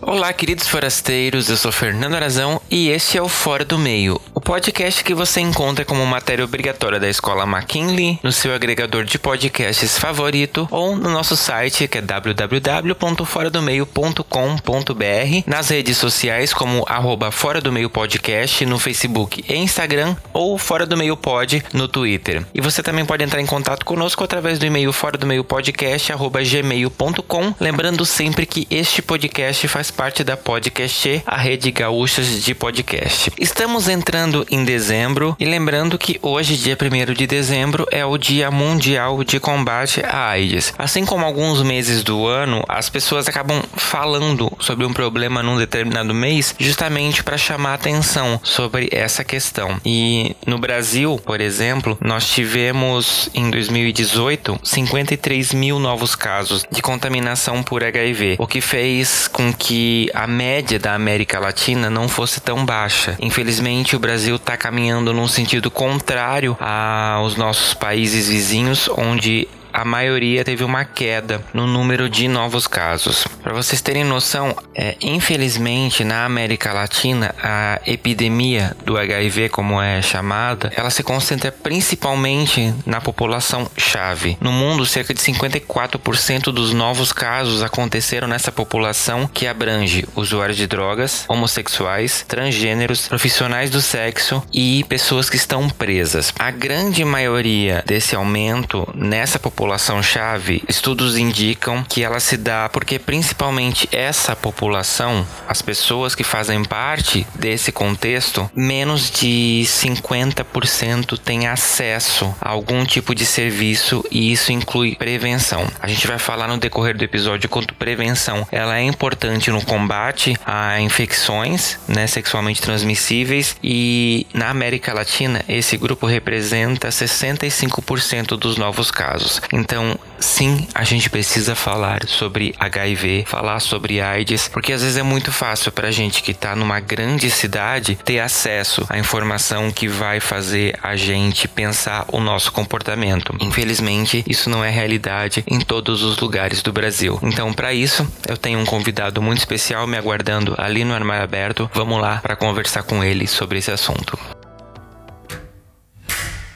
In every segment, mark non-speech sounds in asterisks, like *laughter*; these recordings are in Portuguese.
Olá, queridos forasteiros, eu sou Fernando Arazão e este é o Fora do Meio, podcast que você encontra como matéria obrigatória da escola McKinley, no seu agregador de podcasts favorito ou no nosso site que é www.foradomeio.com.br, nas redes sociais como arroba Fora do Meio Podcast no Facebook e Instagram ou Fora do Meio Pod no Twitter. E você também pode entrar em contato conosco através do e-mail fora do meio podcast arroba gmail.com, lembrando sempre que este podcast faz parte da Podcast, a rede gaúchas de podcast. Estamos entrando em dezembro e lembrando que hoje, dia 1 de dezembro, é o Dia Mundial de Combate à AIDS. Assim como alguns meses do ano, as pessoas acabam falando sobre um problema num determinado mês justamente para chamar atenção sobre essa questão. E no Brasil, por exemplo, nós tivemos em 2018 53 mil novos casos de contaminação por HIV, o que fez com que a média da América Latina não fosse tão baixa. Infelizmente, o Brasil está caminhando num sentido contrário aos nossos países vizinhos, onde a maioria teve uma queda no número de novos casos. Para vocês terem noção, é, infelizmente na América Latina a epidemia do HIV, como é chamada, ela se concentra principalmente na população chave. No mundo, cerca de 54% dos novos casos aconteceram nessa população que abrange usuários de drogas, homossexuais, transgêneros, profissionais do sexo e pessoas que estão presas. A grande maioria desse aumento nessa população população-chave, estudos indicam que ela se dá porque principalmente essa população, as pessoas que fazem parte desse contexto, menos de 50% têm acesso a algum tipo de serviço e isso inclui prevenção. A gente vai falar no decorrer do episódio quanto prevenção ela é importante no combate a infecções né, sexualmente transmissíveis e na América Latina esse grupo representa 65% dos novos casos. Então, sim, a gente precisa falar sobre HIV, falar sobre AIDS, porque às vezes é muito fácil para a gente que está numa grande cidade ter acesso à informação que vai fazer a gente pensar o nosso comportamento. Infelizmente, isso não é realidade em todos os lugares do Brasil. Então, para isso, eu tenho um convidado muito especial me aguardando ali no armário aberto. Vamos lá para conversar com ele sobre esse assunto.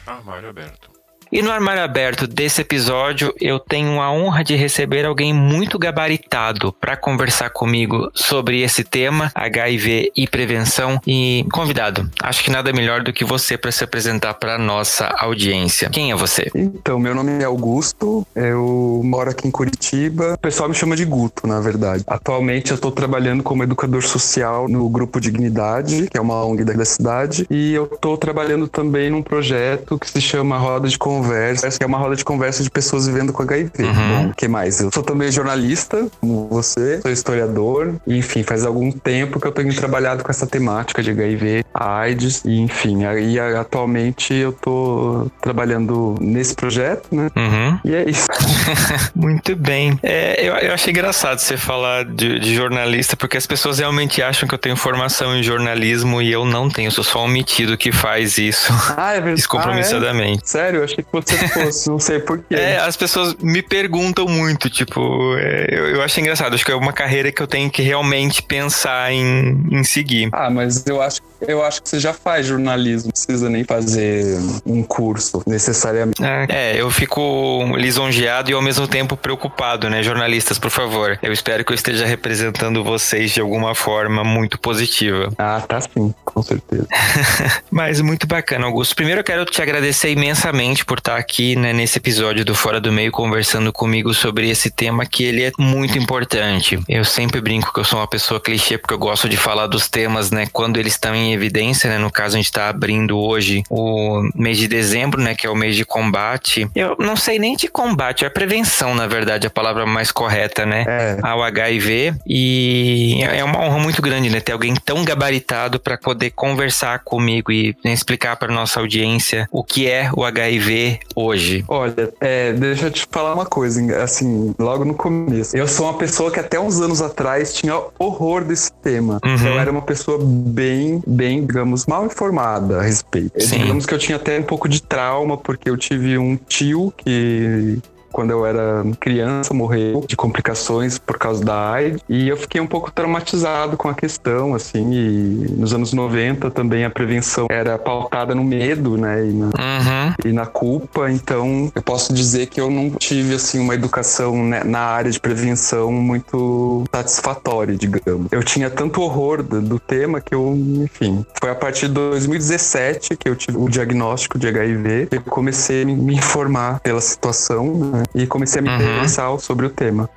Armário aberto. E no armário aberto desse episódio, eu tenho a honra de receber alguém muito gabaritado para conversar comigo sobre esse tema, HIV e prevenção. E convidado, acho que nada melhor do que você para se apresentar para nossa audiência. Quem é você? Então, meu nome é Augusto, eu moro aqui em Curitiba. O pessoal me chama de Guto, na verdade. Atualmente eu estou trabalhando como educador social no Grupo Dignidade, que é uma ONG da cidade, e eu estou trabalhando também num projeto que se chama Roda de Conversa conversa, que é uma roda de conversa de pessoas vivendo com HIV. Uhum. Bom, que mais? Eu sou também jornalista, como você, sou historiador, e, enfim, faz algum tempo que eu tenho trabalhado com essa temática de HIV, AIDS, e enfim, aí atualmente eu tô trabalhando nesse projeto, né? Uhum. E é isso. *laughs* Muito bem. É, eu, eu achei engraçado você falar de, de, jornalista, porque as pessoas realmente acham que eu tenho formação em jornalismo e eu não tenho, sou só um metido que faz isso. Ah, é verdade. *laughs* Descompromissadamente. Ah, é? Sério, eu achei que você fosse, não sei porquê. *laughs* É, as pessoas me perguntam muito, tipo, é, eu, eu acho engraçado, acho que é uma carreira que eu tenho que realmente pensar em, em seguir. Ah, mas eu acho, eu acho que você já faz jornalismo, não precisa nem fazer um curso necessariamente. É, é, eu fico lisonjeado e ao mesmo tempo preocupado, né? Jornalistas, por favor, eu espero que eu esteja representando vocês de alguma forma muito positiva. Ah, tá sim, com certeza. *laughs* mas muito bacana, Augusto. Primeiro eu quero te agradecer imensamente por estar aqui né, nesse episódio do Fora do Meio conversando comigo sobre esse tema que ele é muito importante. Eu sempre brinco que eu sou uma pessoa clichê porque eu gosto de falar dos temas, né, quando eles estão em evidência, né? No caso a gente está abrindo hoje o mês de dezembro, né, que é o mês de combate. Eu não sei nem de combate, é prevenção, na verdade, a palavra mais correta, né, é. ao HIV e é uma honra muito grande, né, ter alguém tão gabaritado para poder conversar comigo e explicar para nossa audiência o que é o HIV hoje? Olha, é, deixa eu te falar uma coisa, assim, logo no começo. Eu sou uma pessoa que até uns anos atrás tinha horror desse tema. Uhum. Eu era uma pessoa bem, bem, digamos, mal informada a respeito. Sim. Digamos que eu tinha até um pouco de trauma, porque eu tive um tio que quando eu era criança, morreu de complicações por causa da AIDS. E eu fiquei um pouco traumatizado com a questão, assim. E nos anos 90 também a prevenção era pautada no medo, né? E na, uhum. e na culpa. Então, eu posso dizer que eu não tive, assim, uma educação né, na área de prevenção muito satisfatória, digamos. Eu tinha tanto horror do, do tema que eu, enfim. Foi a partir de 2017 que eu tive o diagnóstico de HIV. Eu comecei a me informar pela situação, né? E comecei a me interessar uhum. sobre o tema.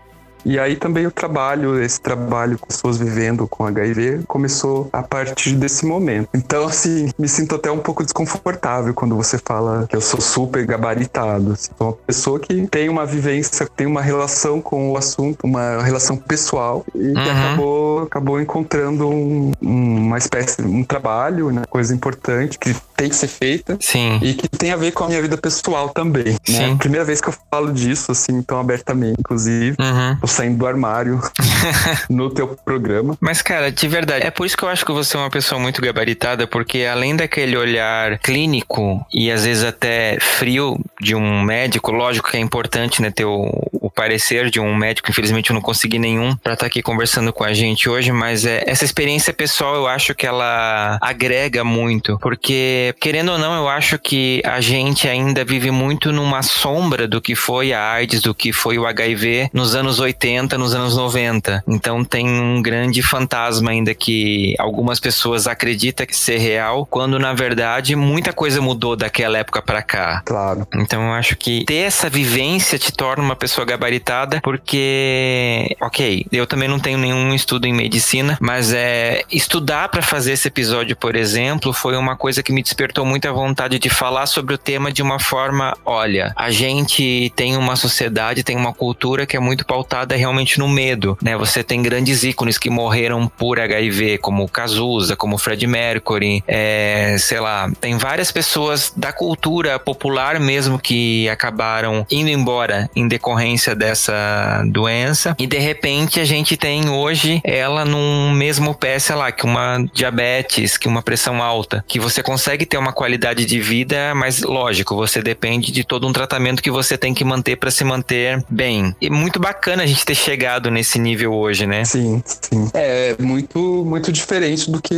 E aí também o trabalho, esse trabalho com pessoas vivendo com HIV, começou a partir desse momento. Então, assim, me sinto até um pouco desconfortável quando você fala que eu sou super gabaritado. Assim, sou uma pessoa que tem uma vivência, tem uma relação com o assunto, uma relação pessoal e que uhum. acabou, acabou encontrando um, uma espécie, um trabalho, né? Coisa importante que tem que ser feita. Sim. E que tem a ver com a minha vida pessoal também. Né? Sim. Primeira vez que eu falo disso, assim, tão abertamente, inclusive. Uhum saindo do armário *laughs* no teu programa. Mas, cara, de verdade, é por isso que eu acho que você é uma pessoa muito gabaritada, porque além daquele olhar clínico e às vezes até frio de um médico, lógico que é importante, né, ter o, parecer de um médico, infelizmente eu não consegui nenhum para estar tá aqui conversando com a gente hoje, mas é, essa experiência pessoal eu acho que ela agrega muito, porque querendo ou não, eu acho que a gente ainda vive muito numa sombra do que foi a AIDS, do que foi o HIV nos anos 80 80, nos anos 90. Então tem um grande fantasma ainda que algumas pessoas acreditam que ser real, quando na verdade muita coisa mudou daquela época para cá. Claro. Então eu acho que ter essa vivência te torna uma pessoa porque, ok, eu também não tenho nenhum estudo em medicina, mas é estudar para fazer esse episódio, por exemplo, foi uma coisa que me despertou muita vontade de falar sobre o tema de uma forma, olha, a gente tem uma sociedade, tem uma cultura que é muito pautada realmente no medo, né? Você tem grandes ícones que morreram por HIV, como Cazuza, como Fred Mercury, é, sei lá, tem várias pessoas da cultura popular mesmo que acabaram indo embora em decorrência dessa doença e de repente a gente tem hoje ela num mesmo pé, sei lá, que uma diabetes, que uma pressão alta, que você consegue ter uma qualidade de vida, mas lógico, você depende de todo um tratamento que você tem que manter para se manter bem. E muito bacana a gente ter chegado nesse nível hoje, né? Sim, sim. É muito, muito diferente do que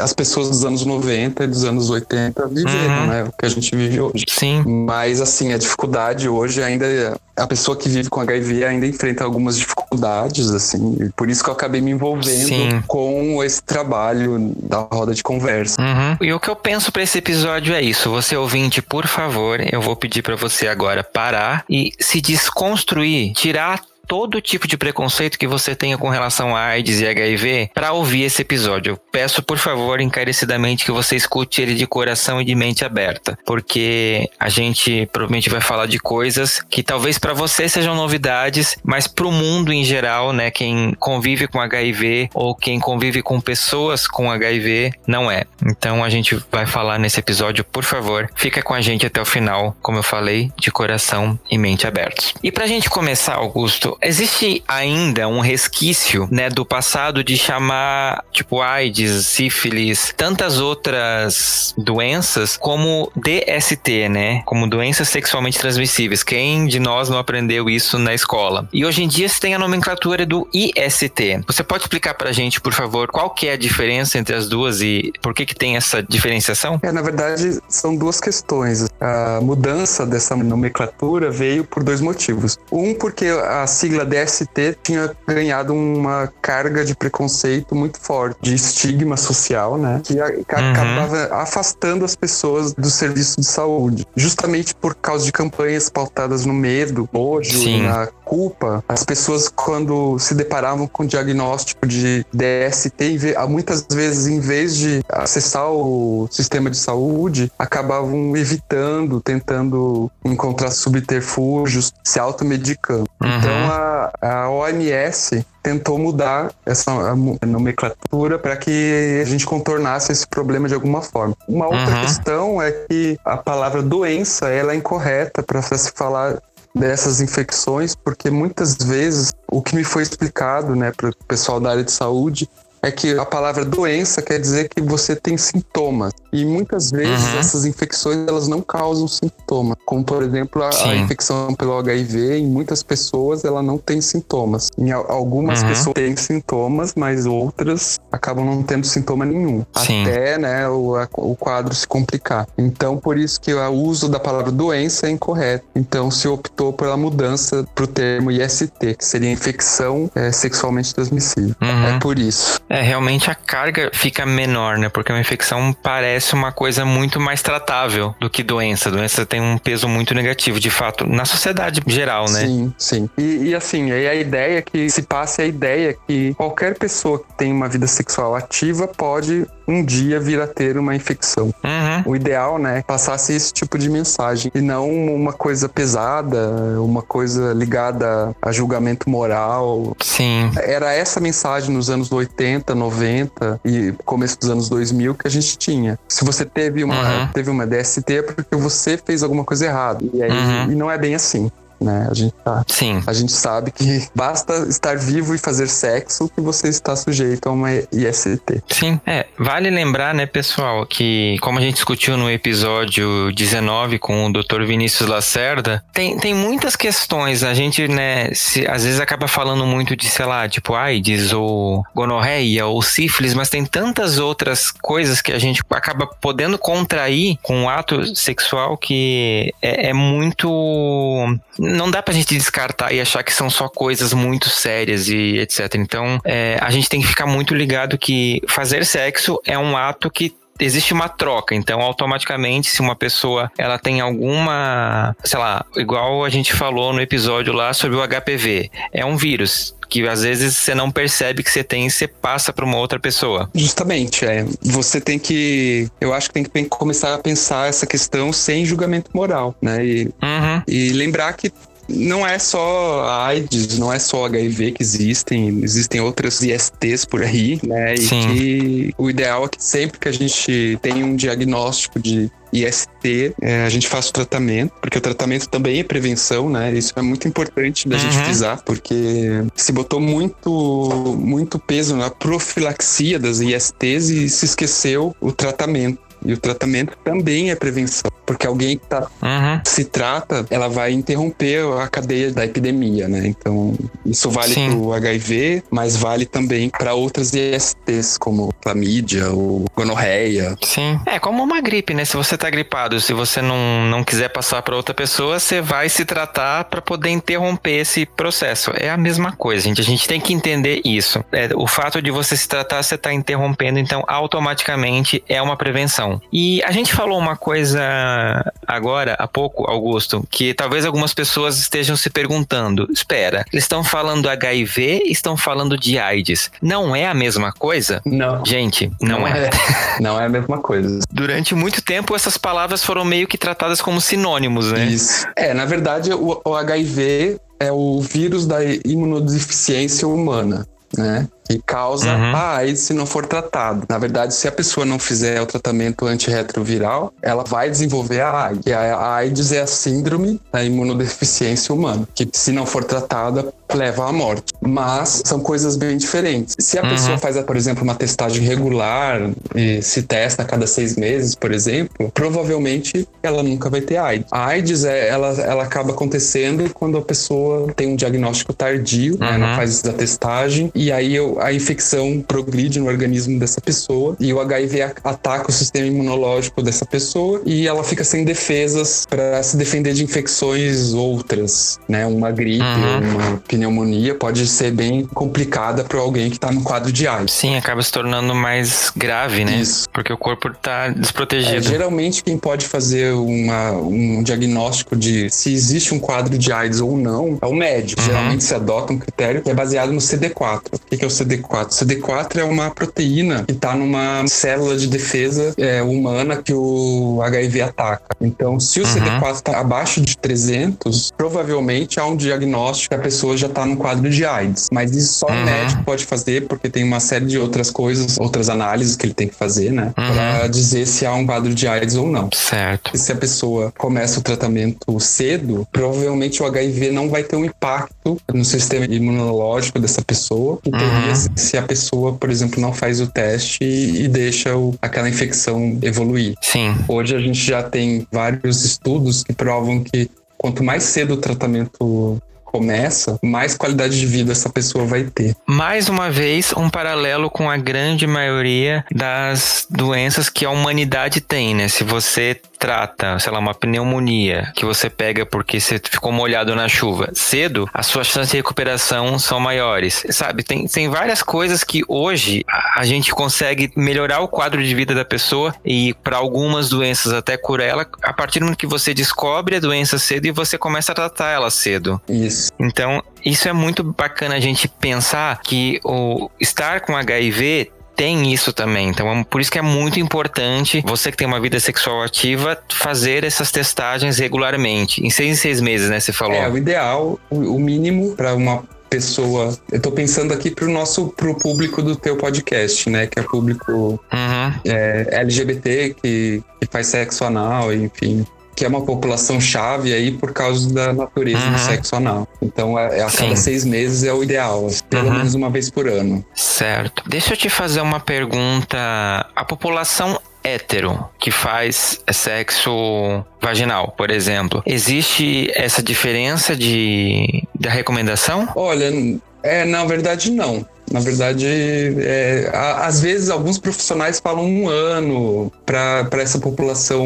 as pessoas dos anos 90 e dos anos 80 viveram, uhum. né? O que a gente vive hoje. Sim. Mas, assim, a dificuldade hoje ainda. A pessoa que vive com HIV ainda enfrenta algumas dificuldades, assim. E por isso que eu acabei me envolvendo sim. com esse trabalho da roda de conversa. Uhum. E o que eu penso para esse episódio é isso. Você ouvinte, por favor, eu vou pedir para você agora parar e se desconstruir, tirar todo tipo de preconceito que você tenha com relação a AIDS e HIV para ouvir esse episódio. Eu peço, por favor, encarecidamente que você escute ele de coração e de mente aberta, porque a gente provavelmente vai falar de coisas que talvez para você sejam novidades, mas para o mundo em geral, né, quem convive com HIV ou quem convive com pessoas com HIV não é. Então a gente vai falar nesse episódio, por favor, fica com a gente até o final, como eu falei, de coração e mente abertos. E pra gente começar, Augusto, existe ainda um resquício, né, do passado de chamar, tipo, AIDS, sífilis, tantas outras doenças como DST, né? Como doenças sexualmente transmissíveis. Quem de nós não aprendeu isso na escola? E hoje em dia se tem a nomenclatura do IST. Você pode explicar pra gente, por favor, qual que é a diferença entre as duas e por que que tem essa diferenciação? É, na verdade, são duas questões. A mudança dessa nomenclatura veio por dois motivos. Um, porque a sigla DST tinha ganhado uma carga de preconceito muito forte, de estigma social, né? Que uhum. acabava afastando as pessoas do serviço de saúde. Justamente por causa de campanhas pautadas no medo, hoje, na culpa, as pessoas quando se deparavam com o diagnóstico de DST, muitas vezes em vez de acessar o sistema de saúde, acabavam evitando, tentando encontrar subterfúgios, se automedicando. Uhum. Então a, a OMS tentou mudar essa nomenclatura para que a gente contornasse esse problema de alguma forma. Uma outra uhum. questão é que a palavra doença ela é incorreta para se falar dessas infecções, porque muitas vezes o que me foi explicado, né, para o pessoal da área de saúde, é que a palavra doença quer dizer que você tem sintomas. E muitas vezes uhum. essas infecções elas não causam sintomas. Como, por exemplo, a, a, infecção pelo HIV, em muitas pessoas ela não tem sintomas. Em algumas uhum. pessoas têm sintomas, mas outras acabam não tendo sintoma nenhum. Sim. Até né, o, a, o quadro se complicar. Então, por isso que o uso da palavra doença é incorreto. Então, se optou pela mudança para o termo IST, que seria infecção é, sexualmente transmissível. Uhum. É por isso. É, realmente a carga fica menor, né? Porque uma infecção parece uma coisa muito mais tratável do que doença. Doença tem um peso muito negativo, de fato, na sociedade geral, né? Sim, sim. E, e assim, aí a ideia é que se passe a ideia que qualquer pessoa que tem uma vida sexual ativa pode um dia vir a ter uma infecção. Uhum. O ideal, né, passasse esse tipo de mensagem e não uma coisa pesada, uma coisa ligada a julgamento moral. Sim. Era essa mensagem nos anos 80, 90 e começo dos anos 2000 que a gente tinha. Se você teve uma, uhum. teve uma DST é porque você fez alguma coisa errada. E aí uhum. e não é bem assim né? A gente, tá, Sim. a gente sabe que basta estar vivo e fazer sexo que você está sujeito a uma IST. Sim, é. Vale lembrar, né, pessoal, que como a gente discutiu no episódio 19 com o Dr. Vinícius Lacerda, tem, tem muitas questões. A gente, né, se, às vezes acaba falando muito de, sei lá, tipo AIDS ou gonorreia ou sífilis, mas tem tantas outras coisas que a gente acaba podendo contrair com o ato sexual que é, é muito não dá pra gente descartar e achar que são só coisas muito sérias e etc. Então, é, a gente tem que ficar muito ligado que fazer sexo é um ato que existe uma troca, então automaticamente se uma pessoa ela tem alguma, sei lá, igual a gente falou no episódio lá sobre o HPV, é um vírus que às vezes você não percebe que você tem e você passa para uma outra pessoa. Justamente, é. Você tem que, eu acho que tem que começar a pensar essa questão sem julgamento moral, né? E, uhum. e lembrar que não é só a AIDS, não é só HIV que existem, existem outras ISTs por aí, né? E Sim. que o ideal é que sempre que a gente tem um diagnóstico de IST, é, a gente faz o tratamento, porque o tratamento também é prevenção, né? Isso é muito importante da uhum. gente frisar, porque se botou muito, muito peso na profilaxia das ISTs e se esqueceu o tratamento. E o tratamento também é prevenção, porque alguém que tá, uhum. se trata, ela vai interromper a cadeia da epidemia, né? Então, isso vale para o HIV, mas vale também para outras ISTs, como clamídia ou gonorreia. Sim. É como uma gripe, né? Se você tá gripado, se você não, não quiser passar para outra pessoa, você vai se tratar para poder interromper esse processo. É a mesma coisa, gente. A gente tem que entender isso. É, o fato de você se tratar, você tá interrompendo, então automaticamente é uma prevenção. E a gente falou uma coisa agora, há pouco, Augusto, que talvez algumas pessoas estejam se perguntando: espera, eles estão falando HIV, estão falando de AIDS. Não é a mesma coisa? Não. Gente, não, não é. é. *laughs* Não é a mesma coisa. Durante muito tempo, essas palavras foram meio que tratadas como sinônimos, né? Isso. É, na verdade, o, o HIV é o vírus da imunodeficiência humana, né? Que causa uhum. a AIDS se não for tratado. Na verdade, se a pessoa não fizer o tratamento antirretroviral, ela vai desenvolver a AIDS. E a AIDS é a síndrome da imunodeficiência humana, que se não for tratada, leva à morte. Mas são coisas bem diferentes. Se a uhum. pessoa faz, por exemplo, uma testagem regular e se testa a cada seis meses, por exemplo, provavelmente ela nunca vai ter AIDS. A AIDS é, ela, ela acaba acontecendo quando a pessoa tem um diagnóstico tardio, uhum. né, não faz a testagem, e aí eu a infecção progride no organismo dessa pessoa e o HIV ataca o sistema imunológico dessa pessoa e ela fica sem defesas para se defender de infecções outras, né? Uma gripe, uhum. uma pneumonia pode ser bem complicada para alguém que está no quadro de AIDS. Sim, acaba se tornando mais grave, né? Isso. Porque o corpo está desprotegido. É, geralmente quem pode fazer uma, um diagnóstico de se existe um quadro de AIDS ou não é o médico. Uhum. Geralmente se adota um critério que é baseado no CD4. O que é o CD4? O CD4 é uma proteína que está numa célula de defesa é, humana que o HIV ataca. Então, se o uhum. CD4 está abaixo de 300, provavelmente há um diagnóstico que a pessoa já está no quadro de AIDS. Mas isso só uhum. o médico pode fazer, porque tem uma série de outras coisas, outras análises que ele tem que fazer, né? Uhum. Para dizer se há um quadro de AIDS ou não. Certo. E se a pessoa começa o tratamento cedo, provavelmente o HIV não vai ter um impacto no sistema imunológico dessa pessoa, que teria uhum. se a pessoa, por exemplo, não faz o teste e, e deixa o, aquela infecção evoluir. Sim. Hoje a gente já tem vários estudos que provam que quanto mais cedo o tratamento começa, mais qualidade de vida essa pessoa vai ter. Mais uma vez, um paralelo com a grande maioria das doenças que a humanidade tem, né? Se você trata, sei lá, uma pneumonia que você pega porque você ficou molhado na chuva cedo, as suas chances de recuperação são maiores. Sabe, tem, tem várias coisas que hoje a gente consegue melhorar o quadro de vida da pessoa e para algumas doenças até curar ela a partir do momento que você descobre a doença cedo e você começa a tratar ela cedo. Isso. Então, isso é muito bacana a gente pensar que o estar com HIV tem isso também. Então, é por isso que é muito importante você que tem uma vida sexual ativa fazer essas testagens regularmente. Em seis em seis meses, né? Você falou. É, o ideal, o mínimo para uma pessoa. Eu tô pensando aqui pro nosso pro público do teu podcast, né? Que é público uhum. é, LGBT que, que faz sexo anal, enfim que é uma população chave aí por causa da natureza uhum. do sexo anal. Então, é, é a, cada seis meses é o ideal, pelo uhum. menos uma vez por ano. Certo. Deixa eu te fazer uma pergunta. A população hétero que faz sexo vaginal, por exemplo, existe essa diferença de da recomendação? Olha, é, na verdade não. Na verdade, é, às vezes alguns profissionais falam um ano para essa população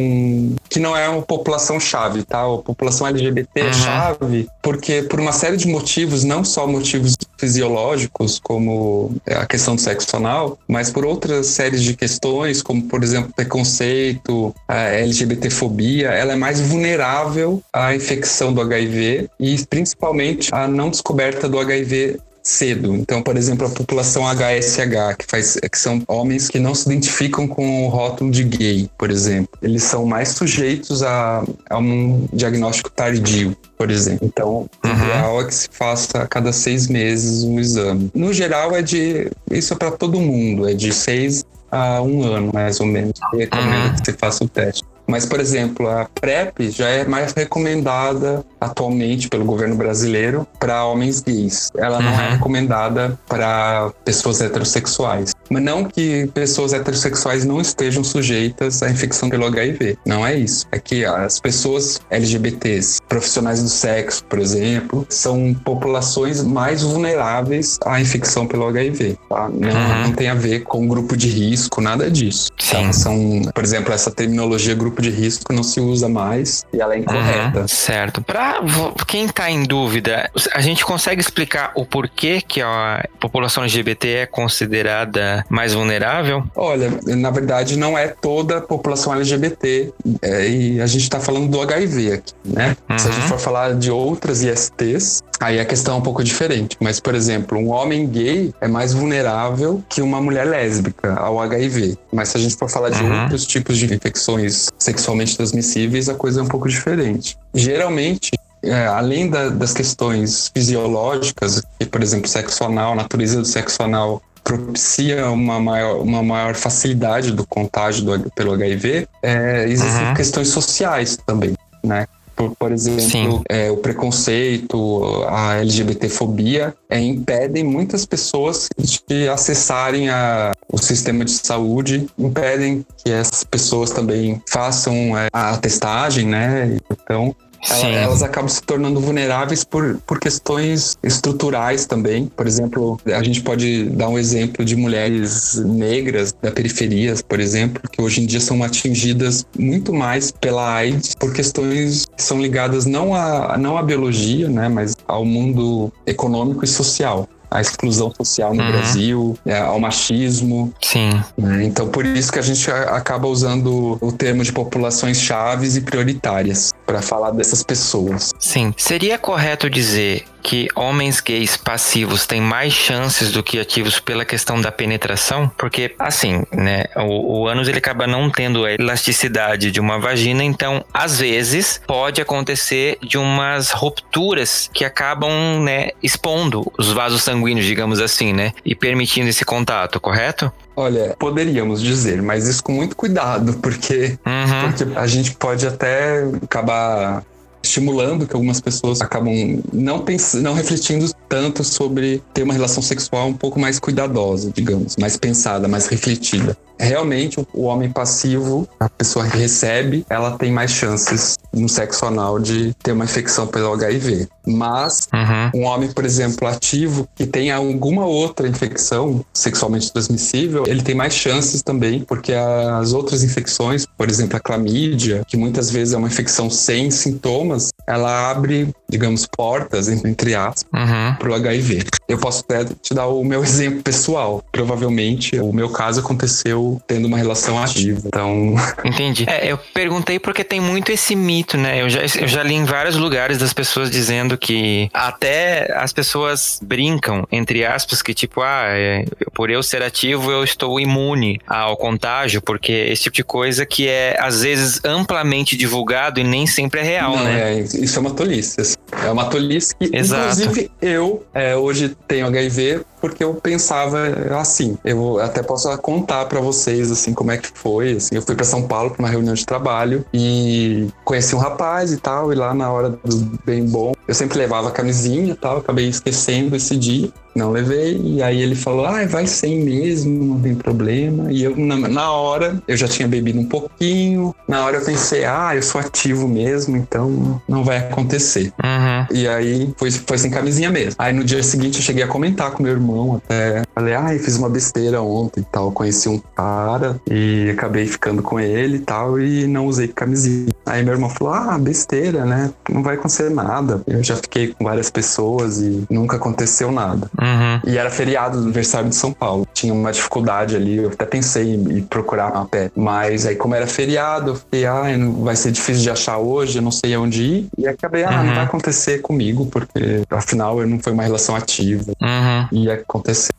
que não é uma população chave, tá? A população LGBT uhum. é chave porque por uma série de motivos, não só motivos fisiológicos, como a questão do sexo anal, mas por outras séries de questões, como por exemplo preconceito, a LGBTfobia, ela é mais vulnerável à infecção do HIV e principalmente à não descoberta do HIV cedo. Então, por exemplo, a população HSH, que, faz, que são homens que não se identificam com o rótulo de gay, por exemplo, eles são mais sujeitos a, a um diagnóstico tardio, por exemplo. Então, uhum. o ideal é que se faça a cada seis meses um exame. No geral, é de. Isso é para todo mundo, é de seis a um ano, mais ou menos. Recomendo uhum. que você faça o teste. Mas, por exemplo, a PrEP já é mais recomendada atualmente pelo governo brasileiro para homens gays. Ela não é uhum. é recomendada para pessoas heterossexuais. Mas não que pessoas heterossexuais não estejam sujeitas à infecção pelo HIV. Não é isso. É que as pessoas LGBTs, profissionais do sexo, por exemplo, são populações mais vulneráveis à infecção pelo HIV. Tá? Não, uhum. não tem a ver com grupo de risco, nada disso. Tá? São, por exemplo, essa terminologia grupo grupo de risco não se usa mais e ela é incorreta. Uhum, certo. Para quem está em dúvida, a gente consegue explicar o porquê que a população LGBT é considerada mais vulnerável? Olha, na verdade não é toda a população LGBT é, e a gente está falando do HIV aqui, né? Uhum. Se a gente uhum. for falar de outras ISTs, aí a questão é um pouco diferente. Mas, por exemplo, um homem gay é mais vulnerável que uma mulher lésbica ao HIV. Mas se a gente for falar de uhum. outros tipos de infecções sexualmente transmissíveis, a coisa é um pouco diferente. Geralmente, é, além da, das questões fisiológicas, que, por exemplo, sexo anal, a natureza do sexo anal propicia uma maior, uma maior facilidade do contágio do, pelo HIV, é, existem uhum. questões sociais também, né? Por, por exemplo, é, o preconceito, a LGBTfobia é, impedem muitas pessoas de acessarem a, o sistema de saúde, impedem que essas pessoas também façam é, a testagem, né? Então, ela, elas acabam se tornando vulneráveis por, por questões estruturais também. Por exemplo, a gente pode dar um exemplo de mulheres negras da periferia, por exemplo, que hoje em dia são atingidas muito mais pela AIDS por questões que são ligadas não à, não à biologia, né, mas ao mundo econômico e social a exclusão social no uhum. Brasil, é, ao machismo. Sim. Né? Então, por isso que a gente acaba usando o termo de populações chaves e prioritárias para falar dessas pessoas. Sim. Seria correto dizer que homens gays passivos têm mais chances do que ativos pela questão da penetração? Porque, assim, né, o, o ânus ele acaba não tendo a elasticidade de uma vagina, então, às vezes, pode acontecer de umas rupturas que acabam, né, expondo os vasos sanguíneos, digamos assim, né, e permitindo esse contato, correto? Olha, poderíamos dizer, mas isso com muito cuidado, porque, uhum. porque a gente pode até acabar estimulando que algumas pessoas acabam não pensando, não refletindo tanto sobre ter uma relação sexual um pouco mais cuidadosa, digamos, mais pensada, mais refletida realmente o homem passivo, a pessoa que recebe, ela tem mais chances no sexo anal de ter uma infecção pelo HIV. Mas uhum. um homem, por exemplo, ativo, que tem alguma outra infecção sexualmente transmissível, ele tem mais chances também, porque as outras infecções, por exemplo, a clamídia, que muitas vezes é uma infecção sem sintomas, ela abre, digamos, portas, entre aspas, uhum. para o HIV. Eu posso até te dar o meu *laughs* exemplo pessoal. Provavelmente, o meu caso aconteceu tendo uma relação ativa. Então. *laughs* Entendi. É, eu perguntei porque tem muito esse mito, né? Eu já, eu já li em vários lugares das pessoas dizendo que até as pessoas brincam, entre aspas, que tipo, ah, é, por eu ser ativo, eu estou imune ao contágio, porque esse tipo de coisa que é, às vezes, amplamente divulgado e nem sempre é real, Não, né? É, isso é uma tolice. É uma tolice que, Exato. inclusive, eu é, hoje tenho HIV porque eu pensava assim. Eu até posso contar para vocês assim como é que foi. Assim, eu fui para São Paulo para uma reunião de trabalho e conheci um rapaz e tal. E lá na hora do bem bom, eu sempre levava camisinha e tal. Acabei esquecendo esse dia. Não levei, e aí ele falou: ah, vai sem mesmo, não tem problema. E eu, na, na, hora, eu já tinha bebido um pouquinho. Na hora eu pensei: ah, eu sou ativo mesmo, então não vai acontecer. Uhum. E aí foi, foi sem camisinha mesmo. Aí no dia seguinte eu cheguei a comentar com meu irmão até. Falei: ah, eu fiz uma besteira ontem e tal. Conheci um cara e acabei ficando com ele e tal, e não usei camisinha. Aí meu irmão falou: ah, besteira, né? Não vai acontecer nada. Eu já fiquei com várias pessoas e nunca aconteceu nada. Uhum. E era feriado do aniversário de São Paulo. Tinha uma dificuldade ali, eu até pensei em, procurar a pé. Mas aí, como era feriado, eu fiquei, ah, vai ser difícil de achar hoje, eu não sei onde ir. E acabei, ah, uhum. não vai acontecer comigo, porque afinal não foi uma relação ativa. Uhum. E aconteceu.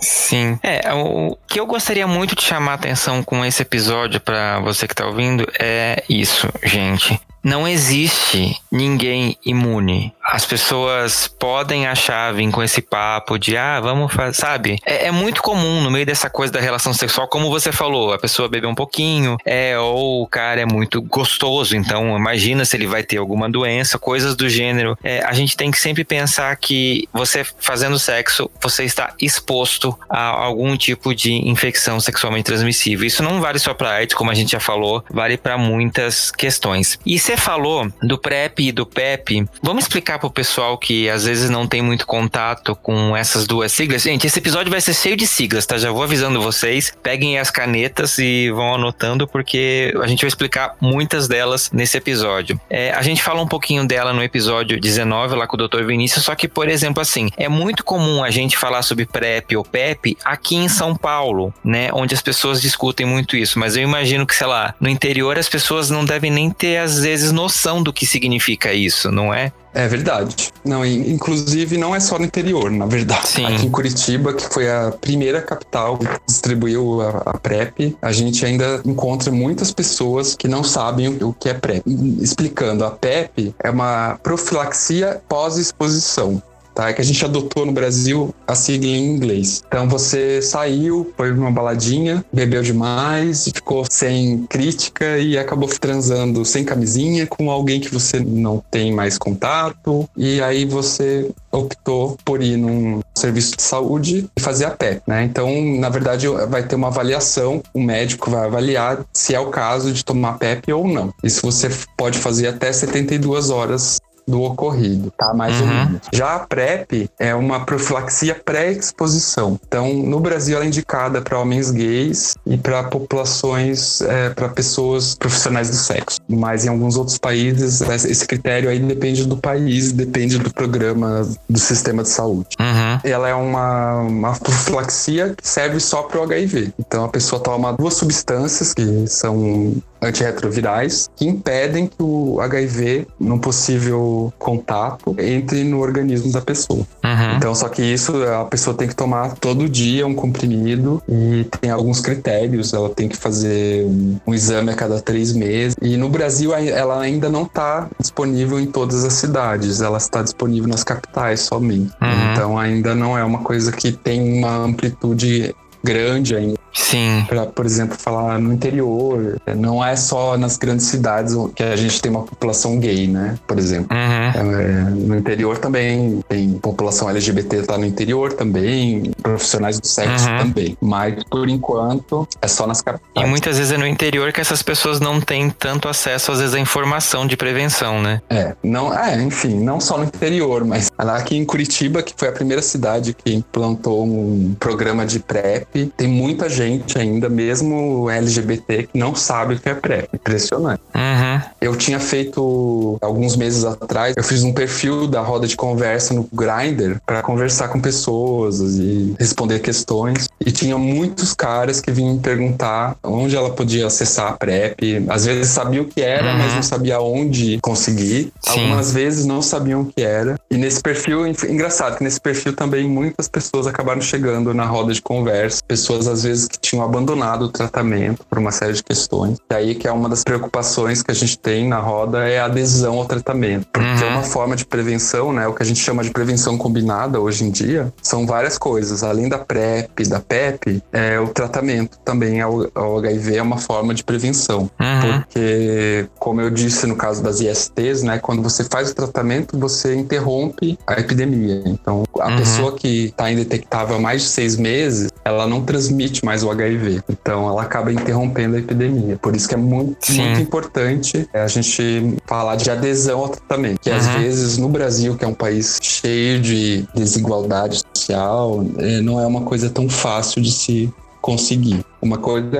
Sim. É, o que eu gostaria muito de chamar a atenção com esse episódio para você que tá ouvindo é isso, gente. Não existe ninguém imune. As pessoas podem achar, vir com esse papo de, ah, vamos fazer, sabe? É, é, muito comum no meio dessa coisa da relação sexual, como você falou, a pessoa beber um pouquinho, é, ou o cara é muito gostoso, então imagina se ele vai ter alguma doença, coisas do gênero. É, a gente tem que sempre pensar que você fazendo sexo, você está exposto a algum tipo de infecção sexualmente transmissível. Isso não vale só para AIDS, como a gente já falou, vale para muitas questões. E você falou do PrEP e do PEP. Vamos explicar pro pessoal que às vezes não tem muito contato com essas duas siglas. Gente, esse episódio vai ser cheio de siglas, tá? Já vou avisando vocês. Peguem as canetas e vão anotando, porque a gente vai explicar muitas delas nesse episódio. É, a gente fala um pouquinho dela no episódio 19, lá com o Dr. Vinícius, só que, por exemplo, assim, é muito comum a gente falar sobre PrEP ou PEP aqui em São Paulo, né? Onde as pessoas discutem muito isso. Mas eu imagino que, sei lá, no interior as pessoas não devem nem ter, às vezes, noção do que significa isso, não é? É verdade. Não, inclusive não é só no interior, na verdade. Sim. Aqui em Curitiba, que foi a primeira capital que distribuiu a, a, PrEP, a gente ainda encontra muitas pessoas que não sabem o, o que é PrEP. Explicando, a PrEP é uma profilaxia pós-exposição. Tá? É que a gente adotou no Brasil a sigla em inglês. Então você saiu, foi numa baladinha, bebeu demais, ficou sem crítica e acabou transando sem camisinha com alguém que você não tem mais contato. E aí você optou por ir num serviço de saúde e fazer a PEP, né? Então, na verdade, vai ter uma avaliação, o médico vai avaliar se é o caso de tomar PEP ou não. Isso você pode fazer até 72 horas do ocorrido, tá? Mais uhum. ou menos. Já a PrEP é uma profilaxia pré-exposição. Então, no Brasil, ela é indicada para homens gays e para populações, é, para pessoas profissionais do sexo. Mas em alguns outros países, esse critério aí depende do país, depende do programa do sistema de saúde. Uhum. Ela é uma, uma profilaxia que serve só para o HIV. Então, a pessoa toma duas substâncias que são antirretrovirais que impedem que o HIV, num possível contato, entre no organismo da pessoa. Uhum. Então, só que isso a pessoa tem que tomar todo dia um comprimido e tem alguns critérios. Ela tem que fazer um exame a cada três meses. E no Brasil, ela ainda não está disponível em todas as cidades. Ela está disponível nas capitais somente. Uhum. Então, ainda não é uma coisa que tem uma amplitude grande ainda. Sim. Pra, por exemplo, falar no interior. Não é só nas grandes cidades que a gente tem uma população gay, né? Por exemplo. Uhum. É, no interior também tem população LGBT tá no interior também, profissionais do sexo uhum. também. Mas por enquanto é só nas capitais. E muitas vezes é no interior que essas pessoas não têm tanto acesso, às vezes, à informação de prevenção, né? É, não, é, enfim, não só no interior, mas aqui em Curitiba, que foi a primeira cidade que implantou um programa de PrEP, tem muita gente gente ainda, mesmo LGBT, que não sabe o que é PrEP. Impressionante. Uhum. Eu tinha feito, alguns meses atrás, eu fiz um perfil da roda de conversa no Grindr para conversar com pessoas e responder questões. E tinha muitos caras que vinham me perguntar onde ela podia acessar a PrEP. Às vezes sabia o que era, uhum. mas não sabia onde conseguir. Sim. Algumas vezes não sabiam o que era. E nesse perfil, engraçado que nesse perfil também muitas pessoas acabaram chegando na roda de conversa. Pessoas às vezes que tinham abandonado o tratamento por uma série de questões. E aí que é uma das preocupações que a gente tem na roda é a adesão ao tratamento. Porque uhum. uma forma de prevenção, né, o que a gente chama de prevenção combinada hoje em dia, são várias coisas. Além da PrEP, da PEP, é o tratamento também ao, ao HIV é uma forma de prevenção. Uhum. Porque, como eu disse no caso das ISTs, né, quando você faz o tratamento, você interrompe a epidemia. Então, a uhum. pessoa que está indetectável há mais de seis meses, ela não transmite mais o HIV. Então ela acaba interrompendo a epidemia. Por isso que é muito, muito importante a gente falar de adesão ao tratamento. Que uhum. às vezes no Brasil, que é um país cheio de desigualdade social, é, não é uma coisa tão fácil de se conseguir. Uma coisa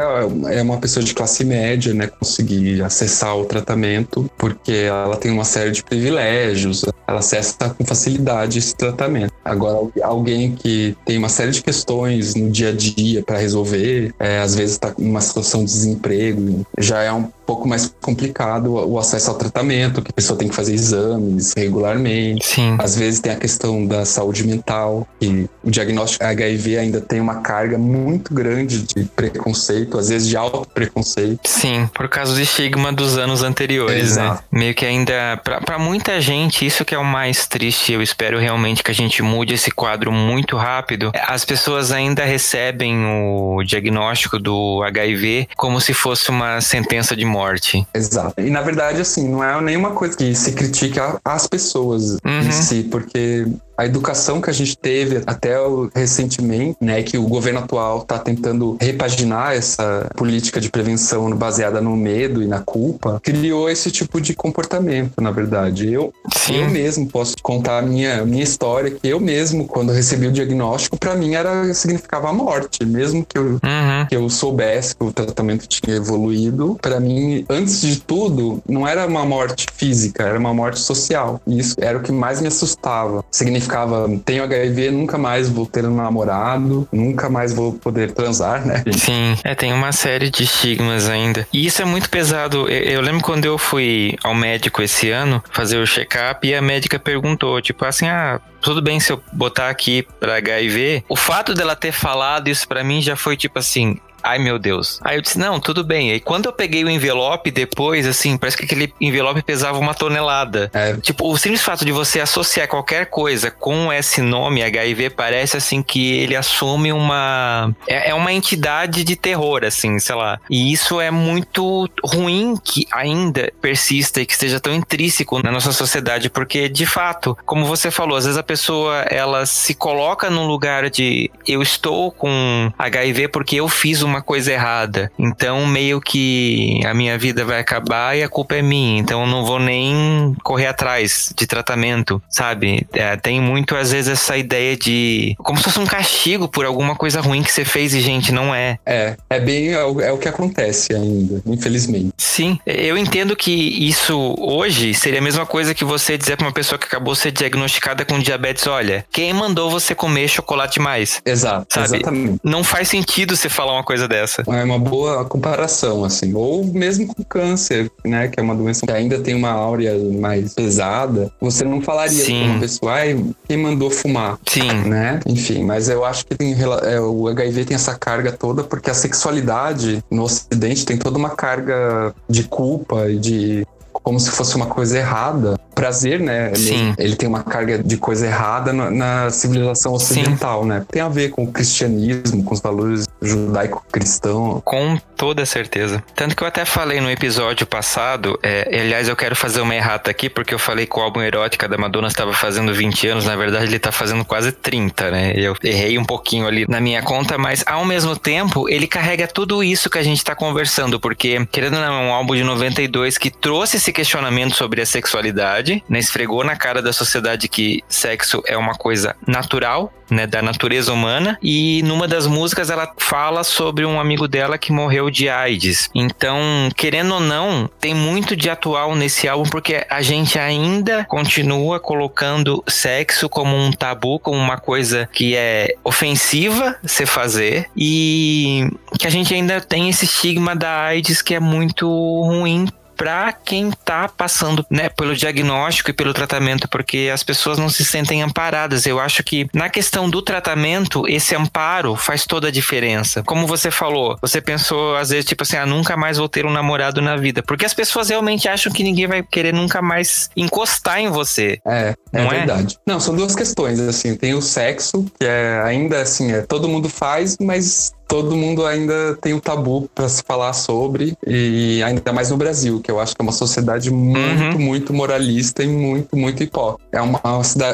é uma pessoa de classe média, né, conseguir acessar o tratamento, porque ela tem uma série de privilégios, ela acessa com facilidade esse tratamento. Agora, alguém que tem uma série de questões no dia a dia para resolver, é, às vezes está em uma situação de desemprego, já é um pouco mais complicado o acesso ao tratamento, que a pessoa tem que fazer exames regularmente. Sim. Às vezes tem a questão da saúde mental, e o diagnóstico HIV ainda tem uma carga muito grande de preconceito, às vezes de alto preconceito. Sim, por causa do estigma dos anos anteriores, né? Exato. né? Meio que ainda, para muita gente, isso que é o mais triste, eu espero realmente que a gente mude esse quadro muito rápido. As pessoas ainda recebem o diagnóstico do HIV como se fosse uma sentença de morte. Exato. E na verdade, assim, não é nenhuma coisa que se critica as pessoas uhum. em si, porque a educação que a gente teve até recentemente, né, que o governo atual está tentando repaginar essa política de prevenção baseada no medo e na culpa, criou esse tipo de comportamento, na verdade. Eu, eu mesmo posso contar a minha, minha história, que eu mesmo, quando recebi o diagnóstico, para mim era significava a morte, mesmo que eu, uhum. que eu soubesse que o tratamento tinha evoluído, para mim, antes de tudo, não era uma morte física, era uma morte social. E isso era o que mais me assustava. Significava ficava, tenho HIV, nunca mais vou ter um namorado, nunca mais vou poder transar, né? Sim, é, tem uma série de estigmas ainda. E isso é muito pesado. Eu, eu lembro quando eu fui ao médico esse ano fazer o check-up e a médica perguntou, tipo assim, ah, tudo bem se eu botar aqui pra HIV. O fato dela ter falado isso para mim já foi tipo assim, Ai meu Deus. Aí eu disse: Não, tudo bem. Aí quando eu peguei o envelope depois, assim, parece que aquele envelope pesava uma tonelada. É. Tipo, o simples fato de você associar qualquer coisa com esse nome, HIV, parece assim que ele assume uma. É, é uma entidade de terror, assim, sei lá. E isso é muito ruim que ainda persista e que esteja tão intrínseco na nossa sociedade, porque de fato, como você falou, às vezes a pessoa ela se coloca num lugar de eu estou com HIV porque eu fiz uma coisa errada. Então meio que a minha vida vai acabar e a culpa é minha. Então eu não vou nem correr atrás de tratamento, sabe? É, tem muito às vezes essa ideia de como se fosse um castigo por alguma coisa ruim que você fez e gente não é. É, é bem é o, é o que acontece ainda, infelizmente. Sim, eu entendo que isso hoje seria a mesma coisa que você dizer para uma pessoa que acabou de ser diagnosticada com diabetes, olha, quem mandou você comer chocolate mais? Exato, sabe? exatamente. Não faz sentido você falar uma coisa dessa. É uma boa comparação, assim. Ou mesmo com câncer, né? Que é uma doença que ainda tem uma áurea mais pesada. Você não falaria Sim. pra uma pessoa, ai, quem mandou fumar? Sim. Né? Enfim, mas eu acho que tem, é, o HIV tem essa carga toda porque a sexualidade no ocidente tem toda uma carga de culpa e de como se fosse uma coisa errada. Prazer, né? Sim. Ele, tem uma carga de coisa errada na, na civilização ocidental, Sim. né? Tem a ver com o cristianismo, com os valores judaico-cristão. Com toda certeza. Tanto que eu até falei no episódio passado, é, aliás, eu quero fazer uma errata aqui, porque eu falei que o álbum Erótica da Madonna estava fazendo 20 anos, na verdade ele está fazendo quase 30, né? Eu errei um pouquinho ali na minha conta, mas ao mesmo tempo, ele carrega tudo isso que a gente está conversando, porque, querendo ou não, é um álbum de 92 que trouxe esse questionamento sobre a sexualidade, né? Esfregou na cara da sociedade que sexo é uma coisa natural, né, da natureza humana. E numa das músicas ela fala sobre um amigo dela que morreu de AIDS. Então, querendo ou não, tem muito de atual nesse álbum porque a gente ainda continua colocando sexo como um tabu, como uma coisa que é ofensiva se fazer e que a gente ainda tem esse estigma da AIDS que é muito ruim para quem está passando né, pelo diagnóstico e pelo tratamento, porque as pessoas não se sentem amparadas. Eu acho que na questão do tratamento, esse amparo faz toda a diferença. Como você falou, você pensou às vezes, tipo assim, ah, nunca mais vou ter um namorado na vida. Porque as pessoas realmente acham que ninguém vai querer nunca mais encostar em você. É, é, é? verdade. É? Não, são duas questões, assim. Tem o sexo, que é ainda assim, é, todo mundo faz, mas todo mundo ainda tem o tabu para se falar sobre, e ainda mais no Brasil, que eu acho que é uma sociedade muito, uhum. muito moralista e muito, muito hipócrita. É uma,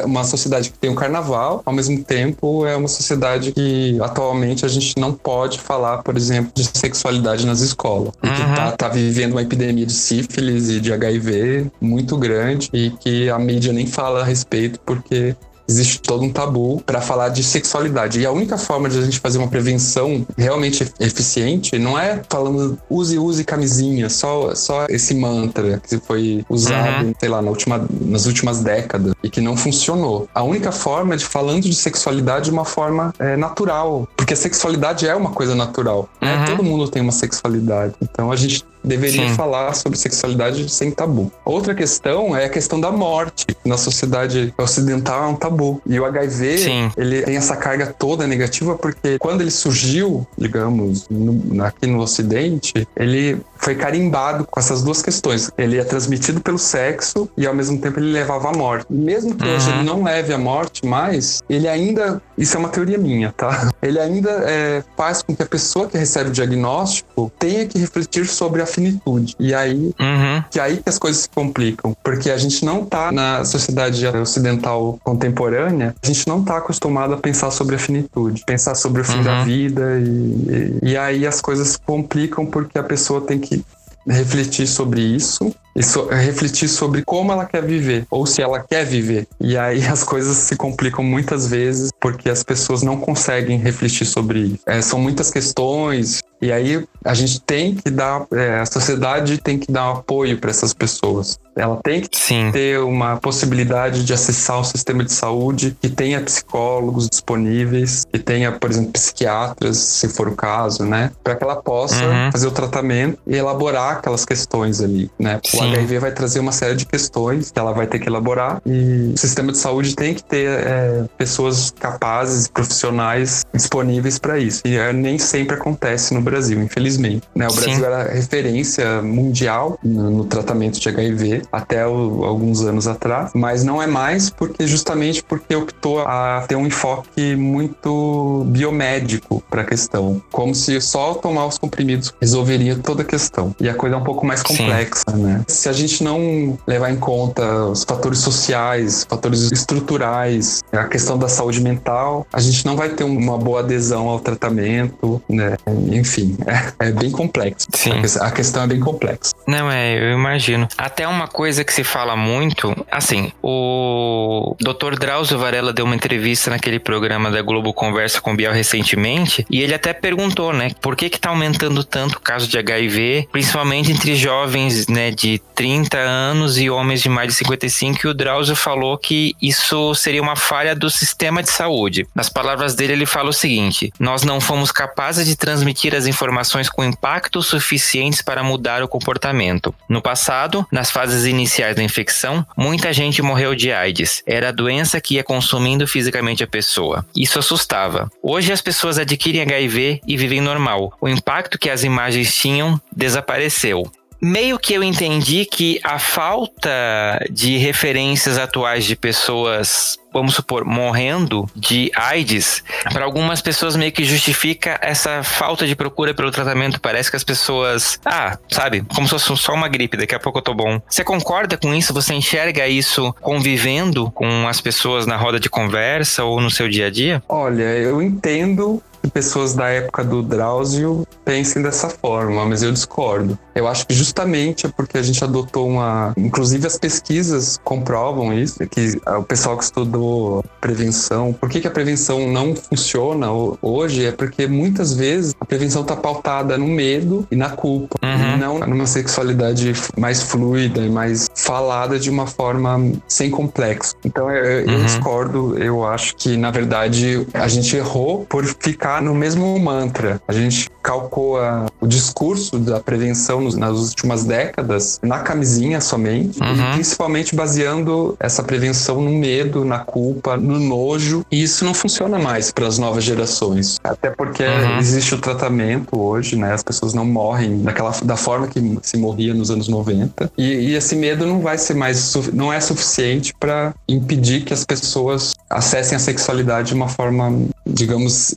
uma sociedade que tem o carnaval, ao mesmo tempo é uma sociedade que atualmente a gente não pode falar, por exemplo, de sexualidade nas escolas. E que tá, uhum. tá vivendo uma epidemia de sífilis e de HIV muito grande e que a mídia nem fala a respeito porque existe todo um tabu para falar de sexualidade. E a única forma de a gente fazer uma prevenção realmente eficiente não é falando use, use camisinha, só, só esse mantra que foi usado, uhum. sei lá, na última, nas últimas décadas e que não funcionou. A única forma é de falando de sexualidade de uma forma é, natural, porque a sexualidade é uma coisa natural. Né? Uhum. Todo mundo tem uma sexualidade. Então a gente deveria Sim. falar sobre sexualidade sem tabu. Outra questão é a questão da morte. Na sociedade ocidental é um tabu. E o HIV, Sim. ele tem essa carga toda negativa porque quando ele surgiu, digamos, no, aqui no ocidente, ele foi carimbado com essas duas questões. Ele é transmitido pelo sexo e ao mesmo tempo ele levava à morte. Mesmo que uhum. hoje ele não leve à morte mais, ele ainda, isso é uma teoria minha, tá? *laughs* Ele ainda é, faz com que a pessoa que recebe o diagnóstico tenha que refletir sobre a finitude. E aí, uhum. que aí que as coisas se complicam, porque a gente não tá na sociedade ocidental contemporânea, a gente não tá acostumado a pensar sobre a finitude, pensar sobre o fim uhum. da vida e, e, e aí as coisas se complicam porque a pessoa tem que refletir sobre isso e so, refletir sobre como ela quer viver ou se ela quer viver. E aí as coisas se complicam muitas vezes porque as pessoas não conseguem refletir sobre isso. É, são muitas questões e aí a gente tem que dar, é, a sociedade tem que dar apoio para essas pessoas. Ela tem que Sim. ter uma possibilidade de acessar o sistema de saúde que tenha psicólogos disponíveis, que tenha, por exemplo, psiquiatras, se for o caso, né? Para que ela possa uhum. fazer o tratamento e elaborar aquelas questões ali, né? O HIV vai trazer uma série de questões que ela vai ter que elaborar e o sistema de saúde tem que ter é, pessoas capazes, profissionais disponíveis para isso. E é, nem sempre acontece no Brasil, infelizmente. Né? O Brasil Sim. era referência mundial no, no, tratamento de HIV até o, alguns anos atrás, mas não é mais porque justamente porque optou a ter um enfoque muito biomédico para a questão, como se só tomar os comprimidos resolveria toda a questão. E a coisa é um pouco mais complexa, Sim. né? Se a gente não levar em conta os fatores sociais, fatores estruturais, a questão da saúde mental, a gente não vai ter uma boa adesão ao tratamento, né? Enfim, é, é bem complexo. Sim. A questão é bem complexa. Não, é, eu imagino. Até uma coisa que se fala muito, assim, o Dr. Drauzio Varela deu uma entrevista naquele programa da Globo Conversa com o Biel recentemente, e ele até perguntou, né, por que que tá aumentando tanto o caso de HIV, principalmente entre jovens, né, de 30 anos e homens de mais de 55, e o Drauzio falou que isso seria uma falha do sistema de saúde. Nas palavras dele, ele fala o seguinte: Nós não fomos capazes de transmitir as informações com impacto suficientes para mudar o comportamento. No passado, nas fases iniciais da infecção, muita gente morreu de AIDS. Era a doença que ia consumindo fisicamente a pessoa. Isso assustava. Hoje as pessoas adquirem HIV e vivem normal. O impacto que as imagens tinham desapareceu meio que eu entendi que a falta de referências atuais de pessoas vamos supor, morrendo de AIDS, para algumas pessoas meio que justifica essa falta de procura pelo tratamento. Parece que as pessoas, ah, sabe, como se fosse só uma gripe, daqui a pouco eu tô bom. Você concorda com isso? Você enxerga isso convivendo com as pessoas na roda de conversa ou no seu dia a dia? Olha, eu entendo que pessoas da época do Drauzio pensem dessa forma, mas eu discordo. Eu acho que justamente é porque a gente adotou uma. Inclusive, as pesquisas comprovam isso, que o pessoal que estudou prevenção. Por que, que a prevenção não funciona hoje? É porque muitas vezes a prevenção está pautada no medo e na culpa, uhum. e não numa sexualidade mais fluida e mais falada de uma forma sem complexo. Então, eu, uhum. eu discordo. Eu acho que, na verdade, a gente errou por ficar no mesmo mantra. A gente calcou a, o discurso da prevenção nos, nas últimas décadas na camisinha somente, uhum. e principalmente baseando essa prevenção no medo, na culpa, no nojo. E isso não funciona mais para as novas gerações. Até porque uhum. existe o tratamento hoje, né? As pessoas não morrem daquela da forma que se morria nos anos 90. E, e esse medo não vai ser mais não é suficiente para impedir que as pessoas acessem a sexualidade de uma forma, digamos,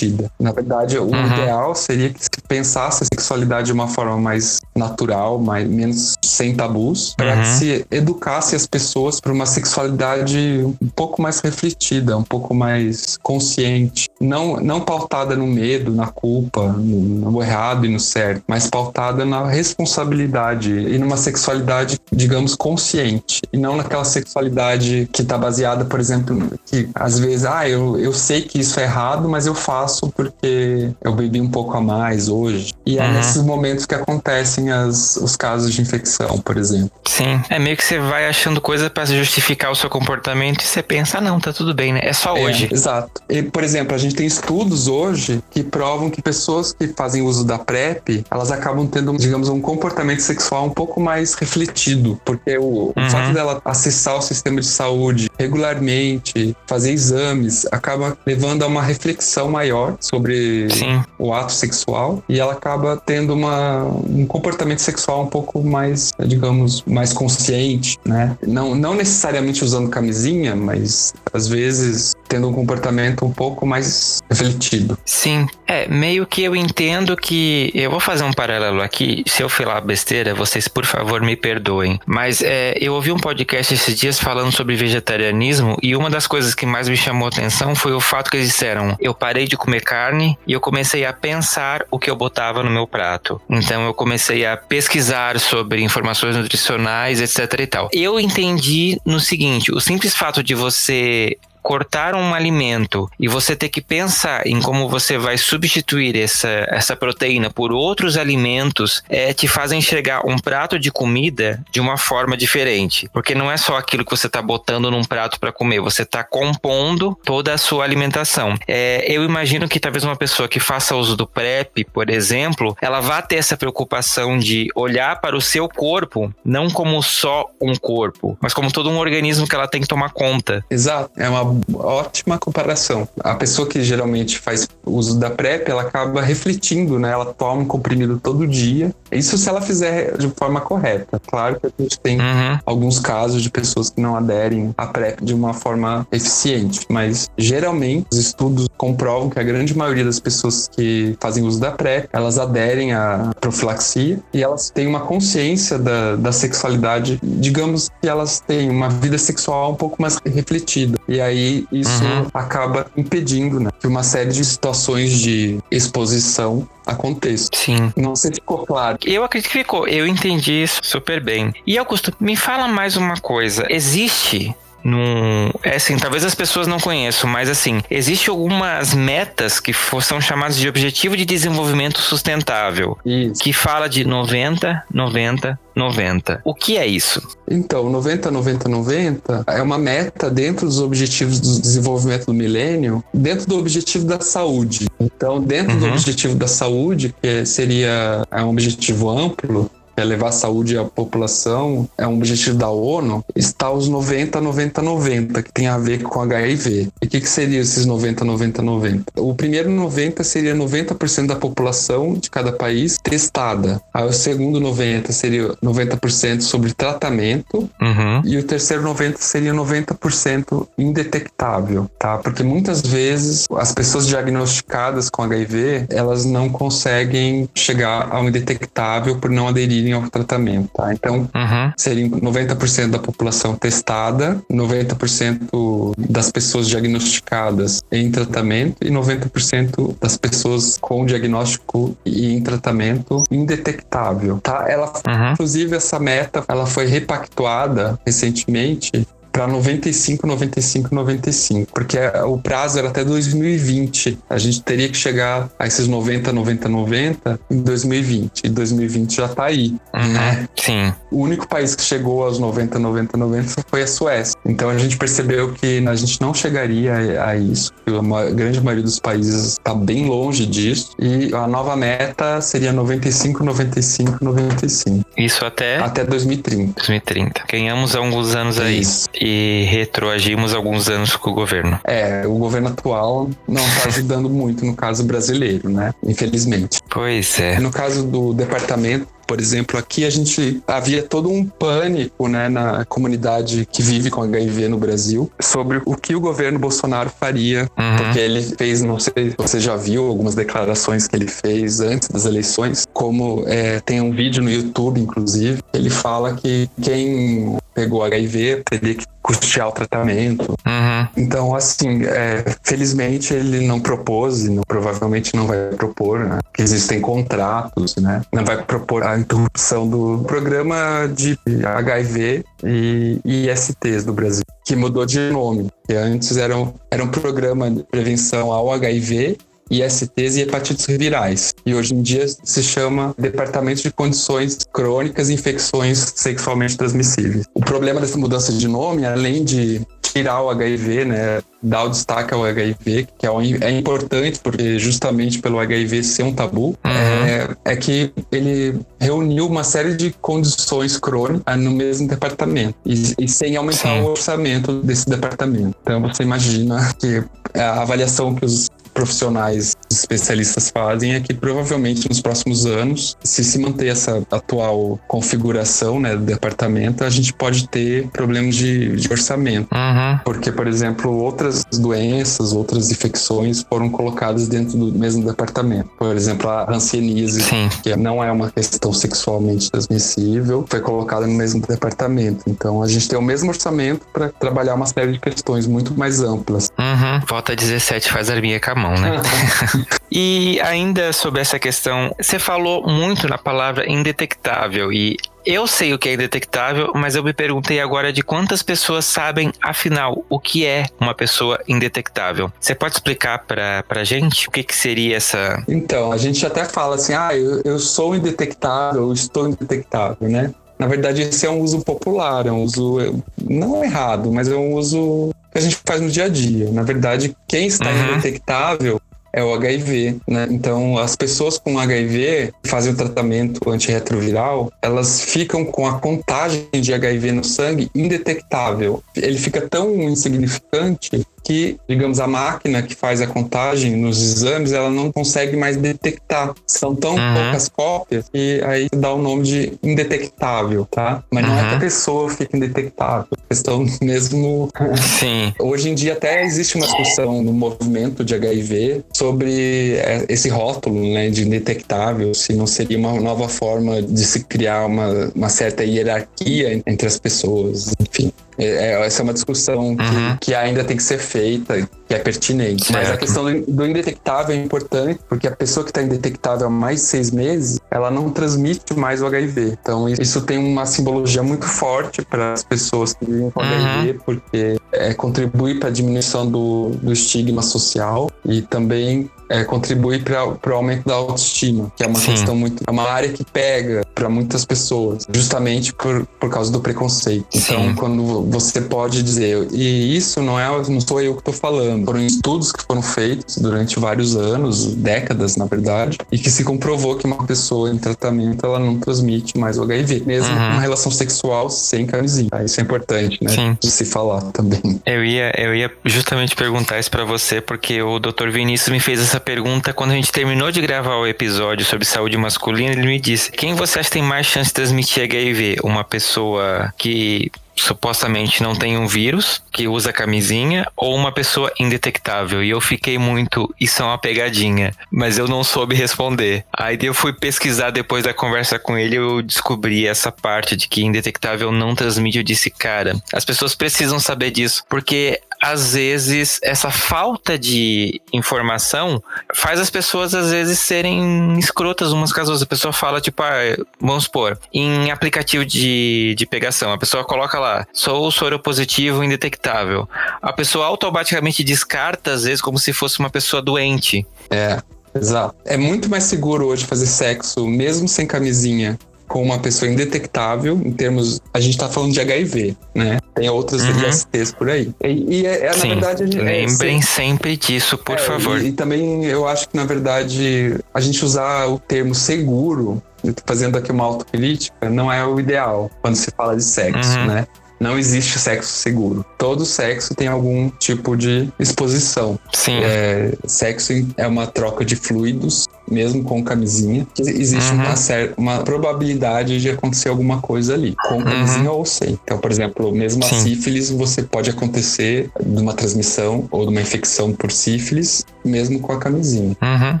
Na verdade, o uhum. ideal seria que se pensasse a sexualidade de uma forma mais natural, mais, menos sem tabus, para uhum. que se educasse as pessoas para uma sexualidade um pouco mais refletida, um pouco mais consciente, não, não pautada no medo, na culpa, no, no errado e no certo, mas pautada na responsabilidade e numa sexualidade, digamos, consciente, e não naquela sexualidade que está baseada, por exemplo, que às vezes, ah, eu, eu sei que isso é errado, mas eu faço porque eu bebi um pouco a mais hoje. E é uhum. nesses momentos que acontecem as, os casos de infecção, por exemplo. Sim, é meio que você vai achando coisa para justificar o seu comportamento e você pensa, ah, não, tá tudo bem, né? É só é, hoje. Exato. E, por exemplo, a gente tem estudos hoje que provam que pessoas que fazem uso da PrEP, elas acabam tendo, digamos, um comportamento sexual um pouco mais refletido, porque o, uhum. o fato dela acessar o sistema de saúde regularmente, fazer exames, acaba levando a uma reflexão maior sobre Sim. o ato sexual e ela acaba tendo uma, um comportamento sexual um pouco mais, digamos, mais consciente, né? Não, não necessariamente usando camisinha, mas às vezes tendo um comportamento um pouco mais refletido. Sim, é, meio que eu entendo que. Eu vou fazer um paralelo aqui. Se eu falar besteira, vocês por favor me perdoem. Mas é, eu ouvi um podcast esses dias falando sobre vegetarianismo e uma das coisas que mais me chamou atenção foi o fato que eles disseram: eu parei de comer carne e eu comecei a pensar o que eu botava no meu prato. Então eu comecei a pesquisar sobre informações nutricionais, etc e tal. Eu entendi no seguinte: o simples fato de você cortar um alimento e você ter que pensar em como você vai substituir essa, essa proteína por outros alimentos, é, te fazem enxergar um prato de comida de uma forma diferente. Porque não é só aquilo que você está botando num prato para comer, você está compondo toda a sua alimentação. É, eu imagino que talvez uma pessoa que faça uso do PrEP, por exemplo, ela vá ter essa preocupação de olhar para o seu corpo não como só um corpo, mas como todo um organismo que ela tem que tomar conta. Exato, é uma ótima comparação. A pessoa que geralmente faz uso da PrEP, ela acaba refletindo, né? Ela toma um comprimido todo dia. Isso se ela fizer de forma correta. Claro que a gente tem uhum. alguns casos de pessoas que não aderem à PrEP de uma forma eficiente, mas geralmente os estudos comprovam que a grande maioria das pessoas que fazem uso da PrEP, elas aderem à profilaxia e elas têm uma consciência da, da sexualidade, digamos que elas têm uma vida sexual um pouco mais refletida. E aí isso uhum. acaba impedindo né, que uma série de situações de exposição aconteça. Sim. Não sei se ficou claro. Eu acredito que ficou. Eu entendi isso super bem. E Augusto, me fala mais uma coisa. Existe num. É assim, talvez as pessoas não conheçam, mas assim, existe algumas metas que for, são chamadas de Objetivo de Desenvolvimento Sustentável. Isso. Que fala de 90, 90, 90. O que é isso? Então, 90, 90, 90 é uma meta dentro dos objetivos do desenvolvimento do milênio, dentro do objetivo da saúde. Então, dentro uhum. do objetivo da saúde, que seria é um objetivo amplo, é levar saúde à população, é um objetivo da ONU, está os 90, 90, 90, que tem a ver com HIV. E o que, que seria esses 90, 90, 90? O primeiro 90 seria 90% da população de cada país testada. Aí o segundo 90 seria 90% sobre tratamento. Uhum. E o terceiro 90 seria 90% indetectável, tá? Porque muitas vezes as pessoas diagnosticadas com HIV, elas não conseguem chegar ao indetectável por não aderir aderirem ao tratamento, tá? Então, uhum. seriam 90% da população testada, 90% das pessoas diagnosticadas em tratamento e 90% das pessoas com diagnóstico e em tratamento indetectável, tá? Ela, uhum. inclusive, essa meta, ela foi repactuada recentemente para 95, 95, 95, porque o prazo era até 2020. A gente teria que chegar a esses 90, 90, 90 em 2020. E 2020 já está aí, uhum, né? Sim. O único país que chegou aos 90, 90, 90 foi a Suécia. Então a gente percebeu que a gente não chegaria a isso. A grande maioria dos países está bem longe disso. E a nova meta seria 95, 95, 95. Isso até? Até 2030. 2030. Ganhamos alguns anos aí. Isso e retroagimos alguns anos com o governo. É, o governo atual não está ajudando *laughs* muito no caso brasileiro, né? Infelizmente. Pois é. No caso do departamento, por exemplo, aqui a gente havia todo um pânico né, na comunidade que vive com HIV no Brasil sobre o que o governo Bolsonaro faria, uhum. porque ele fez, não sei se você já viu algumas declarações que ele fez antes das eleições, como é, tem um vídeo no YouTube, inclusive, ele fala que quem pegou HIV teria que custear o tratamento. Uhum. Então, assim, é, felizmente ele não propôs e não, provavelmente não vai propor, né? Que existem contratos, né? Não vai propor a interrupção do programa de HIV e ISTs do Brasil, que mudou de nome. Que antes era um, era um programa de prevenção ao HIV ISTs e hepatites virais. E hoje em dia se chama Departamento de Condições Crônicas e Infecções Sexualmente Transmissíveis. O problema dessa mudança de nome, além de tirar o HIV, né, dar o destaque ao HIV, que é, é importante porque justamente pelo HIV ser um tabu, uhum. é, é, que ele reuniu uma série de condições crônicas no mesmo departamento e, e sem aumentar Sim. o orçamento desse departamento. Então você imagina que a avaliação que os profissionais especialistas fazem é que provavelmente nos próximos anos, se se manter essa atual configuração né, do departamento, a gente pode ter problemas de, de orçamento. Uhum. Porque, por exemplo, outras doenças, outras infecções foram colocadas dentro do mesmo departamento. Por exemplo, a hanseníase, Sim. que não é uma questão sexualmente transmissível, foi colocada no mesmo departamento. Então, a gente tem o mesmo orçamento para trabalhar uma série de questões muito mais amplas. Uhum. Volta 17 faz arminha com a mão, né? *laughs* E ainda sobre essa questão, você falou muito na palavra indetectável e eu sei o que é indetectável, mas eu me perguntei agora de quantas pessoas sabem, afinal, o que é uma pessoa indetectável. Você pode explicar pra, pra gente o que, que seria essa. Então, a gente até fala assim, ah, eu, eu sou indetectável, eu estou indetectável, né? Na verdade, esse é um uso popular, é um uso não errado, mas é um uso que a gente faz no dia a dia. Na verdade, quem está uhum. indetectável é o HIV, né? Então, as pessoas com HIV que fazem o tratamento antirretroviral, elas ficam com a contagem de HIV no sangue indetectável. Ele fica tão insignificante que, digamos, a máquina que faz a contagem nos exames, ela não consegue mais detectar. São tão uhum. poucas cópias que aí dá o nome de indetectável, tá? Mas uhum. não é que a pessoa fica indetectável. A questão mesmo. Sim. Hoje em dia até existe uma discussão no movimento de HIV sobre é, esse rótulo, né, de indetectável, se não seria uma nova forma de se criar uma, uma certa hierarquia entre as pessoas, enfim. É, é, essa é uma discussão uhum. que, que, ainda tem que ser feita, que é pertinente. Certo. Mas a questão do, do, indetectável é importante, porque a pessoa que está indetectável há mais de seis meses, ela não transmite mais o HIV. Então, isso tem uma simbologia muito forte para as pessoas que vivem com uhum. HIV, porque é, contribui para a diminuição do, do estigma social e também é, contribui para o aumento da autoestima, que é uma Sim. questão muito. É uma área que pega para muitas pessoas, justamente por, por causa do preconceito. Então, Sim. quando você pode dizer, e isso não é, não sou eu que estou falando, foram estudos que foram feitos durante vários anos, décadas, na verdade, e que se comprovou que uma pessoa em tratamento ela não transmite mais o HIV, mesmo uhum. uma relação sexual sem camisinha. Isso é importante, né? Sim. De se falar também. Eu ia, eu ia justamente perguntar isso para você, porque o Dr. Vinícius me fez essa pergunta quando a gente terminou de gravar o episódio sobre saúde masculina. Ele me disse: quem você acha que tem mais chance de transmitir HIV? Uma pessoa que supostamente não tem um vírus, que usa camisinha, ou uma pessoa indetectável. E eu fiquei muito, isso é uma pegadinha, mas eu não soube responder. Aí eu fui pesquisar depois da conversa com ele, eu descobri essa parte de que indetectável não transmite. Eu disse, cara, as pessoas precisam saber disso, porque às vezes essa falta de informação faz as pessoas às vezes serem escrotas umas com as outras. A pessoa fala, tipo, ah, vamos supor, em aplicativo de, de pegação, a pessoa coloca lá, sou soropositivo indetectável. A pessoa automaticamente descarta, às vezes, como se fosse uma pessoa doente. É. Exato. É muito mais seguro hoje fazer sexo, mesmo sem camisinha, com uma pessoa indetectável, em termos. A gente tá falando de HIV, né? Tem outras uhum. ISTs por aí. E, e é, é Sim, na verdade. Gente, lembrem é, sempre disso, por é, favor. E, e, também eu acho que, na verdade, a gente usar o termo seguro, fazendo aqui uma autocrítica, não é o ideal quando se fala de sexo, uhum. né? não existe sexo seguro. Todo sexo tem algum tipo de exposição. Sim. É, sexo é uma troca de fluidos, mesmo com camisinha. Existe uhum. uma, uma probabilidade de acontecer alguma coisa ali, com uhum. camisinha ou sem. Então, por exemplo, mesmo Sim. a sífilis, você pode acontecer de uma transmissão ou de uma infecção por sífilis, mesmo com a camisinha. Uhum.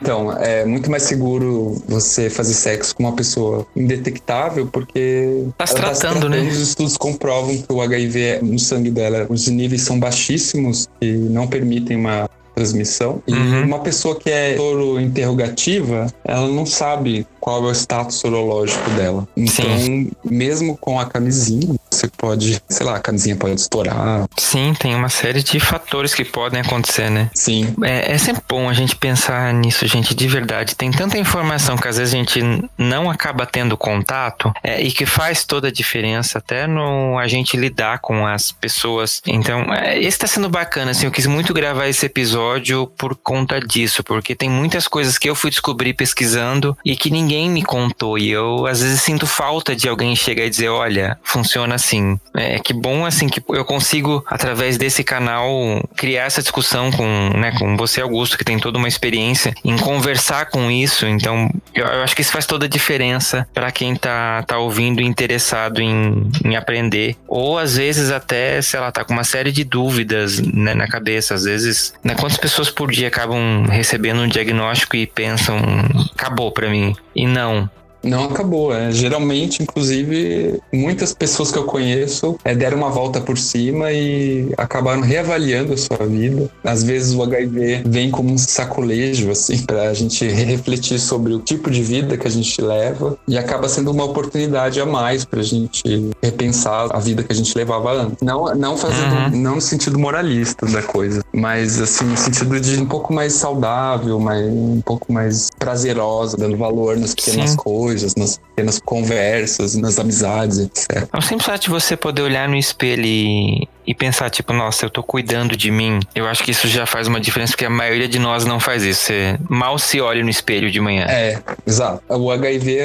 Então, é muito mais seguro você fazer sexo com uma pessoa indetectável, porque. Tá se tratando, tá se tratando, né? Os estudos comprovam que o HIV no sangue dela, os níveis são baixíssimos e não permitem uma transmissão. E uhum. uma pessoa que é soro interrogativa, ela não sabe qual é o status sorológico dela. Então, Sim. mesmo com a camisinha, você pode, sei lá, a camisinha pode estourar. Sim, tem uma série de fatores que podem acontecer, né? Sim. É, é sempre bom a gente pensar nisso, gente, de verdade. Tem tanta informação que às vezes a gente não acaba tendo contato é, e que faz toda a diferença até no a gente lidar com as pessoas. Então, é, esse tá sendo bacana, assim, eu quis muito gravar esse episódio por conta disso, porque tem muitas coisas que eu fui descobrir pesquisando e que ninguém ninguém me contou e eu às vezes sinto falta de alguém chegar e dizer, olha, funciona assim. É que bom assim que eu consigo através desse canal criar essa discussão com, né, com você Augusto que tem toda uma experiência em conversar com isso. Então, eu, eu acho que isso faz toda a diferença para quem tá tá ouvindo e interessado em, em aprender ou às vezes até, sei lá, tá com uma série de dúvidas né, na cabeça, às vezes, né, quantas pessoas por dia acabam recebendo um diagnóstico e pensam, acabou para mim. E não. Não acabou, é. Geralmente, inclusive, muitas pessoas que eu conheço é, deram uma volta por cima e acabaram reavaliando a sua vida. Às vezes o HIV vem como um sacolejo, assim, *laughs* pra gente refletir sobre o tipo de vida que a gente leva e acaba sendo uma oportunidade a mais pra gente repensar a vida que a gente levava antes. Não, não fazendo, uhum. não no sentido moralista da coisa, mas assim, no sentido de um pouco mais saudável, mais, um pouco mais prazerosa, dando valor nas pequenas Sim. coisas, nas pequenas conversas, nas amizades, etc. É o simples fato de você poder olhar no espelho e e pensar, tipo, nossa, eu tô cuidando de mim, eu acho que isso já faz uma diferença, porque a maioria de nós não faz isso. Você mal se olha no espelho de manhã. É, exato. O HIV,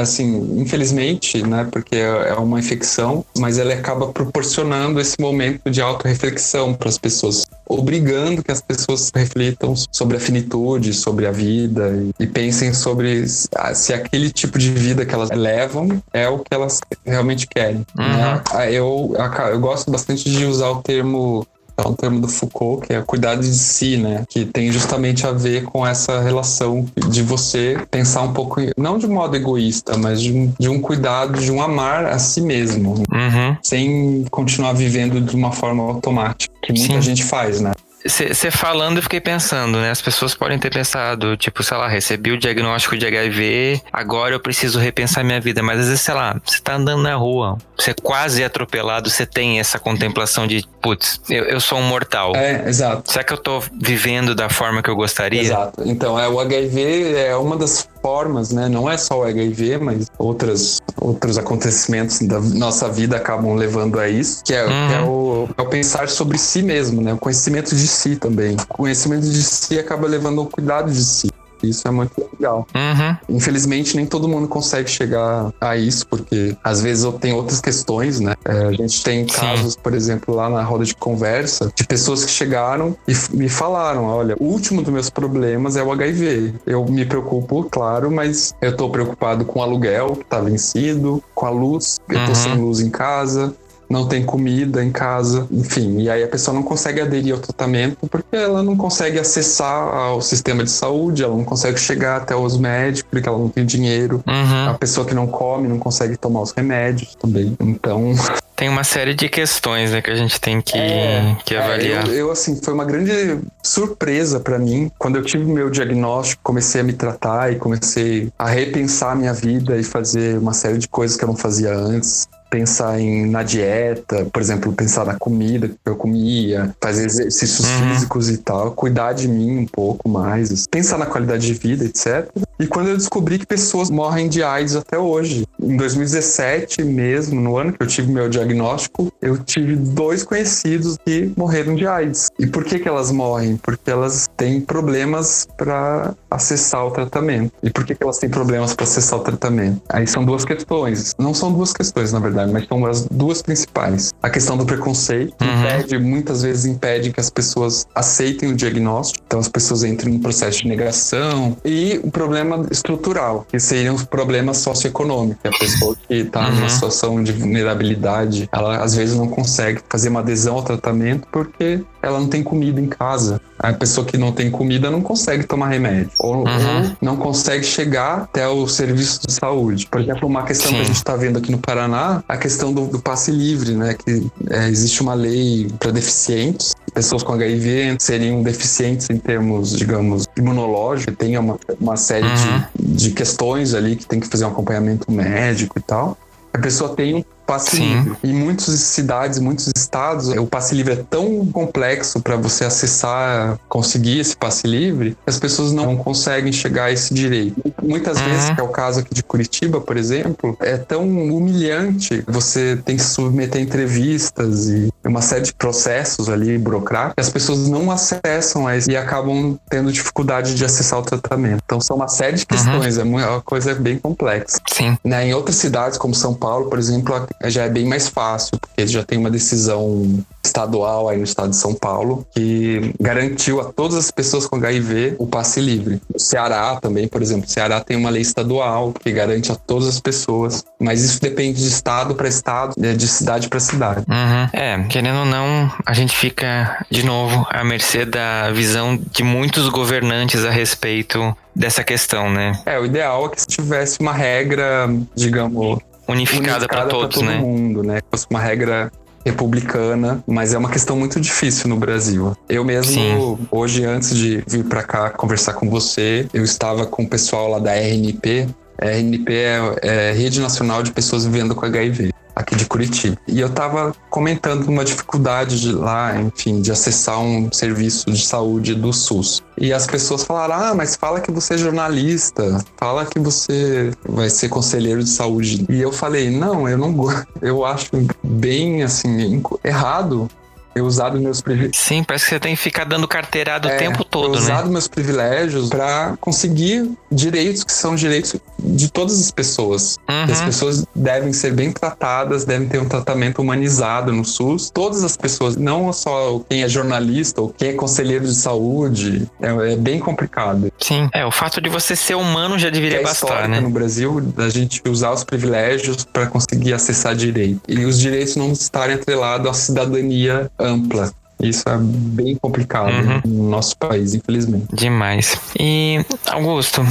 assim, infelizmente, né, porque é uma infecção, mas ele acaba proporcionando esse momento de autorreflexão para as pessoas, obrigando que as pessoas reflitam sobre a finitude, sobre a vida e, e pensem sobre se aquele tipo de vida que elas levam é o que elas realmente querem. Uhum. Né? Eu, eu gosto bastante de de usar o termo é um termo do Foucault, que é cuidar de si, né? Que tem justamente a ver com essa relação de você pensar um pouco, não de modo egoísta, mas de um, de um cuidado, de um amar a si mesmo, uhum. sem continuar vivendo de uma forma automática, que muita Sim. gente faz, né? Você falando, eu fiquei pensando, né? As pessoas podem ter pensado, tipo, sei lá, recebi o diagnóstico de HIV, agora eu preciso repensar minha vida. Mas às vezes, sei lá, você tá andando na rua, você é quase atropelado, você tem essa contemplação de, putz, eu, eu sou um mortal. É, exato. Será que eu tô vivendo da forma que eu gostaria? Exato. Então, é, o HIV é uma das formas, né? Não é só o HIV, mas outras, outros acontecimentos da nossa vida acabam levando a isso, que é, uhum. é, o, é o pensar sobre si mesmo, né? O conhecimento de si também. O conhecimento de si acaba levando ao cuidado de si. Isso é muito legal. Uhum. Infelizmente, nem todo mundo consegue chegar a isso, porque às vezes tem outras questões, né? É, a gente tem casos, Sim. por exemplo, lá na roda de conversa, de pessoas que chegaram e me falaram: olha, o último dos meus problemas é o HIV. Eu me preocupo, claro, mas eu tô preocupado com o aluguel que tá vencido, com a luz, eu tô uhum. sem luz em casa, não tem comida em casa, enfim. E aí a pessoa não consegue aderir ao tratamento porque ela não consegue acessar ao sistema de saúde, ela não consegue chegar até os médicos porque ela não tem dinheiro. Uhum. A pessoa que não come não consegue tomar os remédios também. Então. *laughs* Tem uma série de questões né, que a gente tem que, é, que avaliar. É, eu, eu, assim, foi uma grande surpresa para mim quando eu tive meu diagnóstico, comecei a me tratar e comecei a repensar a minha vida e fazer uma série de coisas que eu não fazia antes pensar em, na dieta, por exemplo, pensar na comida que eu comia, fazer exercícios uhum. físicos e tal, cuidar de mim um pouco mais, pensar na qualidade de vida, etc. E quando eu descobri que pessoas morrem de AIDS até hoje, em 2017 mesmo, no ano que eu tive meu diagnóstico, eu tive dois conhecidos que morreram de AIDS. E por que que elas morrem? Porque elas têm problemas para acessar o tratamento. E por que que elas têm problemas para acessar o tratamento? Aí são duas questões. Não são duas questões, na verdade mas são as duas principais. A questão do preconceito, uhum. impede, muitas vezes impede que as pessoas aceitem o diagnóstico, então as pessoas entram no processo de negação, e o problema estrutural, que seriam os problemas socioeconômicos. A pessoa que está uhum. numa situação de vulnerabilidade, ela às vezes não consegue fazer uma adesão ao tratamento porque ela não tem comida em casa. A pessoa que não tem comida não consegue tomar remédio. Ou, uhum. não consegue chegar até o serviço de saúde. Por exemplo, uma questão Sim. que a gente está vendo aqui no Paraná, a questão do, do passe livre, né? Que é, existe uma lei para deficientes. Pessoas com HIV seriam deficientes em termos, digamos, imunológicos. Tem uma, uma série uhum. de, de questões ali que tem que fazer um acompanhamento médico e tal. A pessoa tem passe Sim. livre. Em muitas cidades, muitos estados, o passe livre é tão complexo para você acessar, conseguir esse passe livre, que as pessoas não conseguem chegar a esse direito. Muitas uhum. vezes, que é o caso aqui de Curitiba, por exemplo, é tão humilhante. Você tem que submeter entrevistas e uma série de processos ali burocráticos que as pessoas não acessam e acabam tendo dificuldade de acessar o tratamento. Então são uma série de uhum. questões, uhum. é uma coisa bem complexa. Sim. Né? Em outras cidades, como São Paulo, por exemplo, já é bem mais fácil, porque já tem uma decisão estadual aí no estado de São Paulo que garantiu a todas as pessoas com HIV o passe livre. O Ceará também, por exemplo, o Ceará tem uma lei estadual que garante a todas as pessoas, mas isso depende de estado para estado, né, de cidade para cidade. Uhum. É, querendo ou não, a gente fica de novo à mercê da visão de muitos governantes a respeito dessa questão, né? É, o ideal é que se tivesse uma regra, digamos, unificada, unificada para todos, todo né? mundo, né? Fosse uma regra republicana, mas é uma questão muito difícil no Brasil. Eu mesmo, Sim. hoje, antes de vir para cá conversar com você, eu estava com o pessoal lá da RNP. A RNP é, é Rede Nacional de Pessoas Vivendo com HIV aqui de Curitiba. E eu estava comentando uma dificuldade de lá, enfim, de acessar um serviço de saúde do SUS. E as pessoas falaram: ah, mas fala que você é jornalista, fala que você vai ser conselheiro de saúde. E eu falei: não, eu não gosto. *laughs* Eu acho bem, assim, errado eu usado meus privilégios. Sim, parece que você tem que ficar dando carteirada é, o tempo todo, eu né? usado meus privilégios para conseguir direitos que são direitos de todas as pessoas. Uhum. As pessoas devem ser bem tratadas, devem ter um tratamento humanizado no SUS. Todas as pessoas, não só quem é jornalista ou quem é conselheiro de saúde, é, é bem complicado. Sim, é, o fato de você ser humano já deveria é bastar, né? no Brasil, da gente usar os privilégios para conseguir acessar direito. E os direitos não estarem atrelados à cidadania ampla. Isso é bem complicado uhum. no nosso país, infelizmente. Demais. E, Augusto,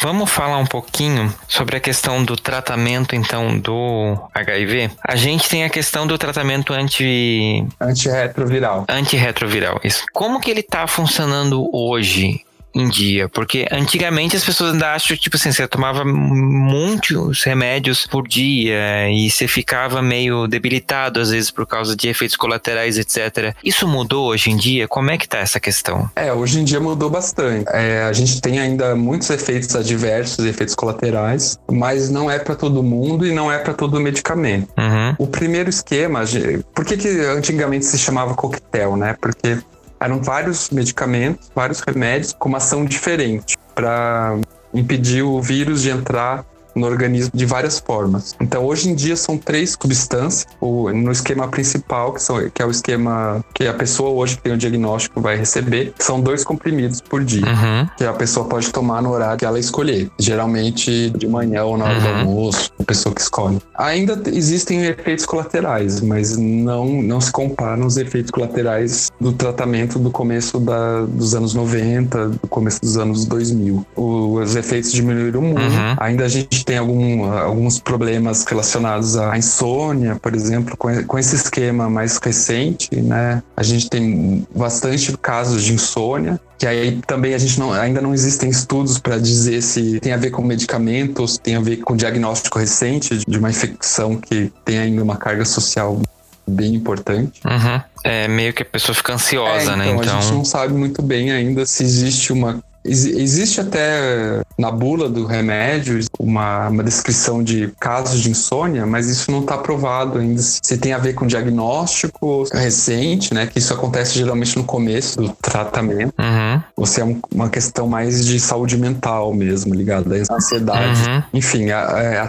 vamos falar um pouquinho sobre a questão do tratamento, então, do HIV. A gente tem a questão do tratamento anti... Antirretroviral. Antirretroviral, isso. Como que ele está funcionando hoje? Em dia. Porque antigamente as pessoas ainda acham, tipo assim, você tomava muitos remédios por dia e você ficava meio debilitado às vezes por causa de efeitos colaterais, etc. Isso mudou hoje em dia? Como é que tá essa questão? É, hoje em dia mudou bastante. É, a gente tem ainda muitos efeitos adversos, efeitos colaterais, mas não é para todo mundo e não é para todo medicamento. Uhum. O primeiro esquema, por que, que antigamente se chamava coquetel, né? Porque eram vários medicamentos, vários remédios com uma ação diferente para impedir o vírus de entrar no organismo de várias formas. Então, hoje em dia, são três substâncias no esquema principal, que, são, que é o esquema que a pessoa hoje que tem o diagnóstico vai receber, são dois comprimidos por dia, uhum. que a pessoa pode tomar no horário que ela escolher, geralmente de manhã ou na hora uhum. do almoço, a pessoa que escolhe. Ainda existem efeitos colaterais, mas não, não se comparam os efeitos colaterais do tratamento do começo da, dos anos 90, do começo dos anos 2000. Os efeitos diminuíram muito. Uhum. Ainda a gente tem algum, alguns problemas relacionados à insônia, por exemplo, com, com esse esquema mais recente, né? A gente tem bastante casos de insônia, que aí também a gente não, ainda não existem estudos para dizer se tem a ver com medicamentos, tem a ver com diagnóstico recente de uma infecção que tem ainda uma carga social bem importante. Uhum. É meio que a pessoa fica ansiosa, é, né? Então, a gente então não sabe muito bem ainda se existe uma Existe até na bula do remédio uma, uma descrição de casos de insônia, mas isso não está provado ainda se tem a ver com diagnóstico recente, né? Que isso acontece geralmente no começo do tratamento. Uhum. Ou se é um, uma questão mais de saúde mental mesmo, ligada à ansiedade. Uhum. Enfim, a,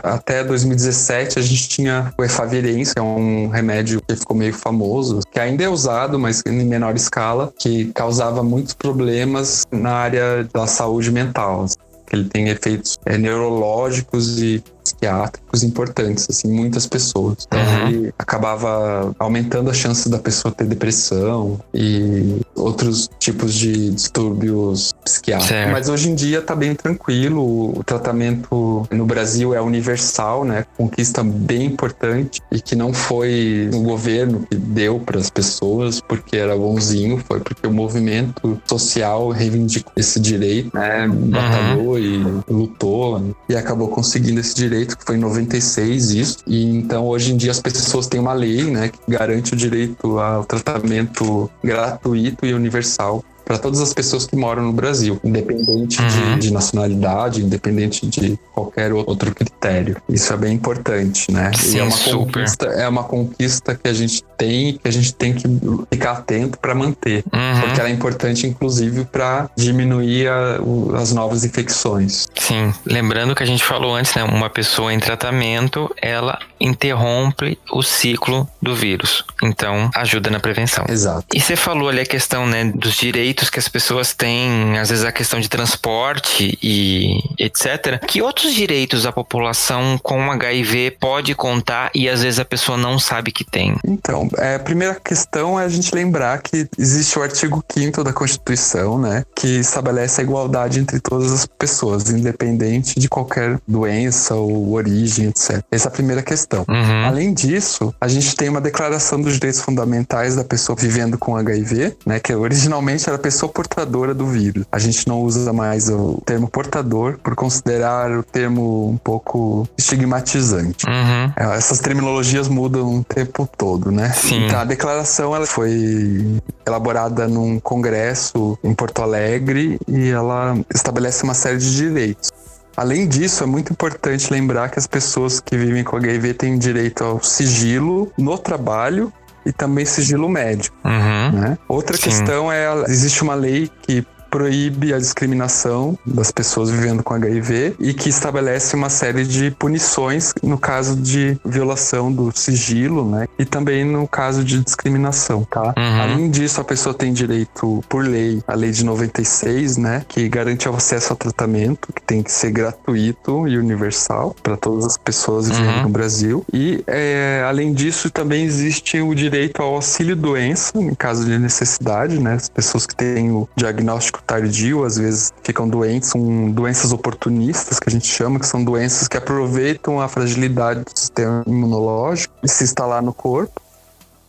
a, até 2017 a gente tinha o efavirenz, que é um remédio que ficou meio famoso, que ainda é usado, mas em menor escala, que causava muitos problemas na área da saúde mental. Que ele tem efeitos é, neurológicos e psiquiátricos importantes, assim, muitas pessoas. Então uhum. ele acabava aumentando a chance da pessoa ter depressão e outros tipos de distúrbios psiquiátricos. Certo. Mas hoje em dia tá bem tranquilo, o tratamento no Brasil é universal, né? Conquista bem importante e que não foi o governo que deu para as pessoas porque era bonzinho, foi porque o movimento social reivindicou esse direito, né? Batalhou uhum. e lutou e acabou conseguindo esse direito que foi em 96 isso. E então hoje em dia as pessoas têm uma lei, né, que garante o direito ao tratamento gratuito e universal para todas as pessoas que moram no Brasil, independente uhum. de, de, nacionalidade, independente de qualquer outro critério. Isso é bem importante, né? Sim, e é uma super. conquista, é uma conquista que a gente tem que a gente tem que ficar atento para manter, uhum. porque ela é importante inclusive para diminuir a, o, as novas infecções. Sim, lembrando que a gente falou antes, né? Uma pessoa em tratamento, ela interrompe o ciclo do vírus. Então, ajuda na prevenção. Exato. E você falou ali a questão, né, dos direitos que as pessoas têm, às vezes a questão de transporte e etc. Que outros direitos a população com HIV pode contar e às vezes a pessoa não sabe que tem? Então, é, a primeira questão é a gente lembrar que existe o artigo 5 da Constituição, né, que estabelece a igualdade entre todas as pessoas, independente de qualquer doença ou origem, etc. Essa é a primeira questão. Uhum. Além disso, a gente tem uma declaração dos direitos fundamentais da pessoa vivendo com HIV, né, que originalmente era pessoa portadora do vírus. A gente não usa mais o termo portador por considerar o termo um pouco estigmatizante. Uhum. É, essas terminologias mudam o tempo todo, né? Sim. Então, a declaração ela foi elaborada num congresso em Porto Alegre e ela estabelece uma série de direitos. Além disso, é muito importante lembrar que as pessoas que vivem com HIV têm direito ao sigilo no trabalho e também sigilo médico. Uhum. Né? Outra Sim. questão é: existe uma lei que proíbe a discriminação das pessoas vivendo com HIV e que estabelece uma série de punições no caso de violação do sigilo, né? E também no caso de discriminação, tá? Uhum. Além disso, a pessoa tem direito por lei, a lei de 96, né, que garante o acesso ao tratamento, que tem que ser gratuito e universal para todas as pessoas vivendo uhum. no Brasil. E é, além disso, também existe o direito ao auxílio doença em caso de necessidade, né? As pessoas que têm o diagnóstico diagnóstico tardio, às vezes ficam doentes, são doenças oportunistas, que a gente chama, que são doenças que aproveitam a fragilidade do sistema imunológico e se instalar no corpo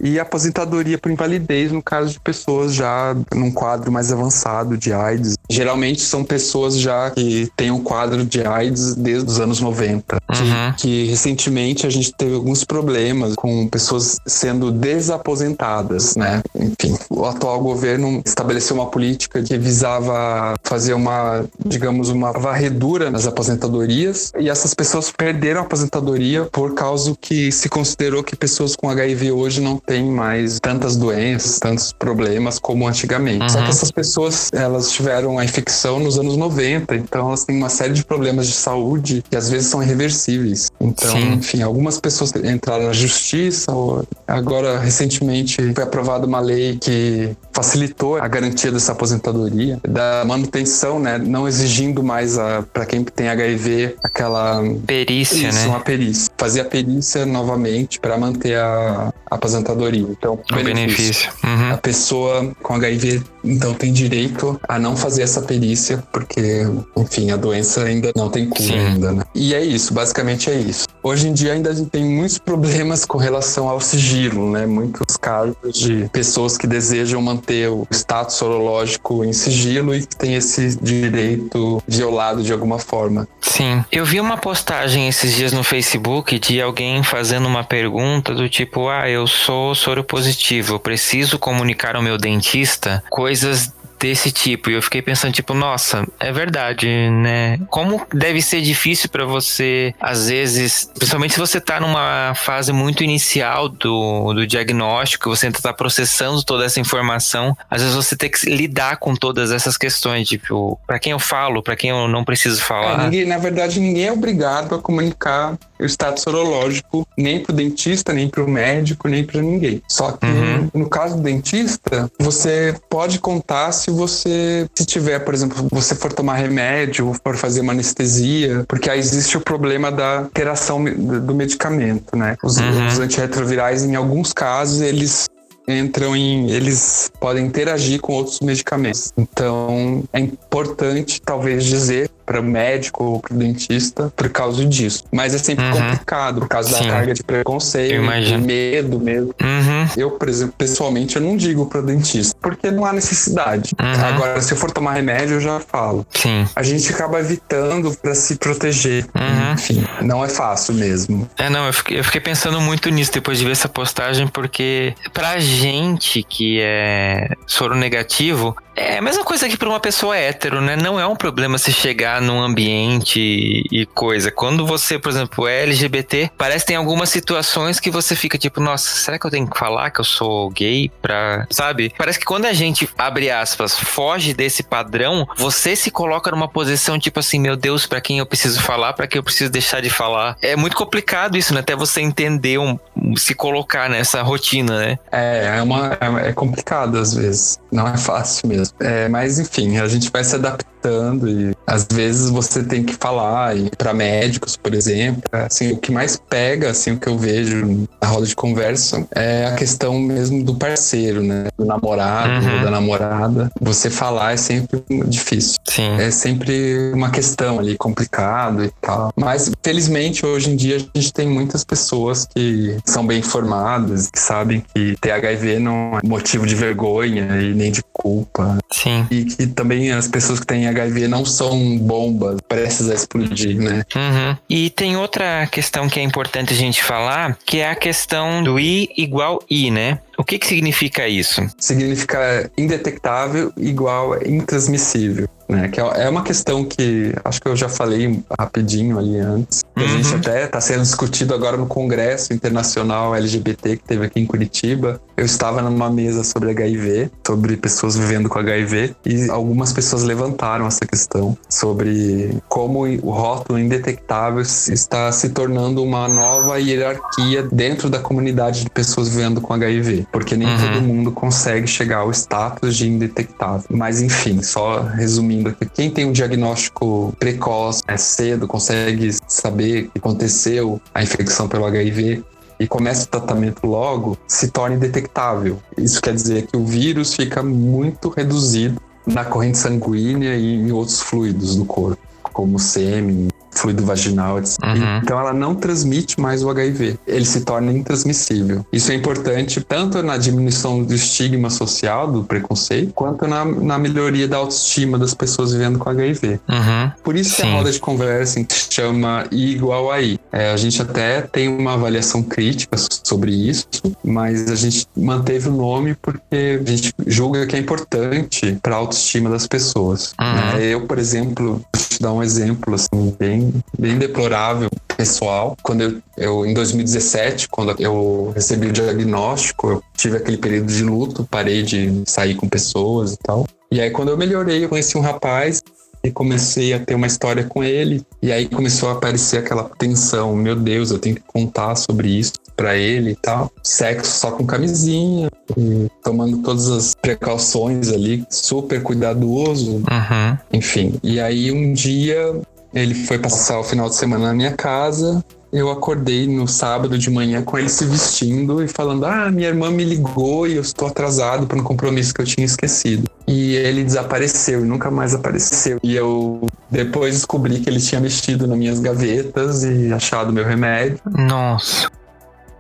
e aposentadoria por invalidez no caso de pessoas já num quadro mais avançado de AIDS. Geralmente são pessoas já que têm um quadro de AIDS desde os anos 90. Uhum. Que, que, recentemente a gente teve alguns problemas com pessoas sendo desaposentadas, né? Enfim, o atual governo estabeleceu uma política que visava fazer uma, digamos, uma varredura nas aposentadorias e essas pessoas perderam a aposentadoria por causa que se considerou que pessoas com HIV hoje não tem mais tantas doenças, tantos problemas como antigamente. Uhum. Só que uhum. essas pessoas, elas tiveram a infecção nos anos 90, então elas têm uma série de problemas de saúde que às vezes são irreversíveis. Então, Sim. enfim, algumas pessoas entraram na justiça, agora recentemente foi aprovada uma lei que facilitou a garantia dessa aposentadoria, da manutenção, né, não exigindo mais para quem tem HIV aquela perícia, isso, né? uma perícia. Fazer a perícia novamente para manter a, a aposentadoria. Então, o benefício. Uhum. A pessoa com HIV, então, tem direito a não fazer essa perícia, porque, enfim, a doença ainda não tem cura Sim. ainda, né? E é isso, basicamente é isso. Hoje em dia ainda a gente tem muitos problemas com relação ao sigilo, né? Muitos casos de pessoas que desejam manter o status sorológico em sigilo e que tem esse direito violado de alguma forma. Sim. Eu vi uma postagem esses dias no Facebook de alguém fazendo uma pergunta do tipo: Ah, eu sou soro positivo, eu preciso comunicar ao meu dentista coisas desse tipo. E eu fiquei pensando, tipo, nossa, é verdade, né? Como deve ser difícil para você, às vezes, principalmente se você tá numa fase muito inicial do, do diagnóstico, você ainda tá processando toda essa informação, às vezes você tem que lidar com todas essas questões, tipo, para quem eu falo, para quem eu não preciso falar. É, ninguém, na verdade, ninguém é obrigado a comunicar o status sorológico nem pro dentista, nem pro médico, nem para ninguém. Só que uhum. no caso do dentista, você pode contar se se você, se tiver, por exemplo, você for tomar remédio, for fazer uma anestesia, porque aí existe o problema da interação do medicamento, né? Os, uhum. os antirretrovirais, em alguns casos, eles entram em. Eles podem interagir com outros medicamentos. Então, é importante, talvez, dizer para o médico ou para o dentista por causa disso. Mas é sempre uhum. complicado, por causa Sim. da carga de preconceito, de medo mesmo. Uhum. Eu, por exemplo, pessoalmente, eu não digo para o dentista, porque não há necessidade. Uhum. Agora, se eu for tomar remédio, eu já falo. Sim. A gente acaba evitando para se proteger. Uhum. Enfim, não é fácil mesmo. É, não, eu fiquei, eu fiquei pensando muito nisso depois de ver essa postagem, porque pra gente que é soro negativo, É a mesma coisa que para uma pessoa hétero, né? Não é um problema se chegar num ambiente e coisa. Quando você, por exemplo, é LGBT, parece que tem algumas situações que você fica tipo, nossa, será que eu tenho que falar que eu sou gay pra. Sabe? Parece que quando a gente, abre aspas, foge desse padrão, você se coloca numa posição tipo assim, meu Deus, para quem eu preciso falar, para quem eu preciso deixar de falar. É muito complicado isso, né? Até você entender, um, se colocar nessa rotina, né? É, é, uma, é complicado às vezes. Não é fácil mesmo. É, mas enfim, a gente vai se adaptando e às vezes você tem que falar e para médicos, por exemplo. Assim, o que mais pega, assim, o que eu vejo na roda de conversa é a questão mesmo do parceiro, né? Do namorado uhum. ou da namorada. Você falar é sempre difícil. Sim. É sempre uma questão ali complicado e tal. Mas felizmente hoje em dia a gente tem muitas pessoas que são bem informadas, que sabem que ter HIV não é motivo de vergonha e nem de culpa. Sim. E que também as pessoas que têm HIV não são bombas prestes a explodir, né? Uhum. E tem outra questão que é importante a gente falar, que é a questão do I igual I, né? O que, que significa isso? Significa indetectável igual intransmissível né? Que é, é uma questão que acho que eu já falei rapidinho ali antes. Uhum. A gente até está sendo discutido agora no Congresso Internacional LGBT que teve aqui em Curitiba. Eu estava numa mesa sobre HIV, sobre pessoas vivendo com HIV, e algumas pessoas levantaram essa questão sobre como o rótulo indetectável está se tornando uma nova hierarquia dentro da comunidade de pessoas vivendo com HIV, porque nem uhum. todo mundo consegue chegar ao status de indetectável. Mas enfim, só resumindo quem tem um diagnóstico precoce, é cedo, consegue saber que aconteceu a infecção pelo HIV, e começa o tratamento logo, se torna indetectável. Isso quer dizer que o vírus fica muito reduzido na corrente sanguínea e em outros fluidos do corpo, como sêmen, fluido vaginal, etc. Uhum. Então ela não transmite mais o HIV. Ele se torna intransmissível. Isso é importante tanto na diminuição do estigma social, do preconceito, quanto na, na melhoria da autoestima das pessoas vivendo com HIV. Uhum. Por isso Sim. que a roda de conversa se chama I igual a I. É, a gente até tem uma avaliação crítica sobre isso, mas a gente manteve o nome porque a gente julga que é importante para a autoestima das pessoas. Uhum. Né? Eu, por exemplo, te dar um exemplo assim, bem bem, deplorável pessoal. Quando eu, eu, em 2017, quando eu recebi o diagnóstico, eu tive aquele período de luto, parei de sair com pessoas e tal. E aí, quando eu melhorei, eu conheci um rapaz e comecei a ter uma história com ele. E aí começou a aparecer aquela tensão: meu Deus, eu tenho que contar sobre isso para ele e tal. Sexo só com camisinha, tomando todas as precauções ali, super cuidadoso. Uhum. Enfim. E aí um dia ele foi passar o final de semana na minha casa. Eu acordei no sábado de manhã com ele se vestindo e falando: Ah, minha irmã me ligou e eu estou atrasado para um compromisso que eu tinha esquecido. E ele desapareceu e nunca mais apareceu. E eu depois descobri que ele tinha mexido nas minhas gavetas e achado meu remédio. Nossa.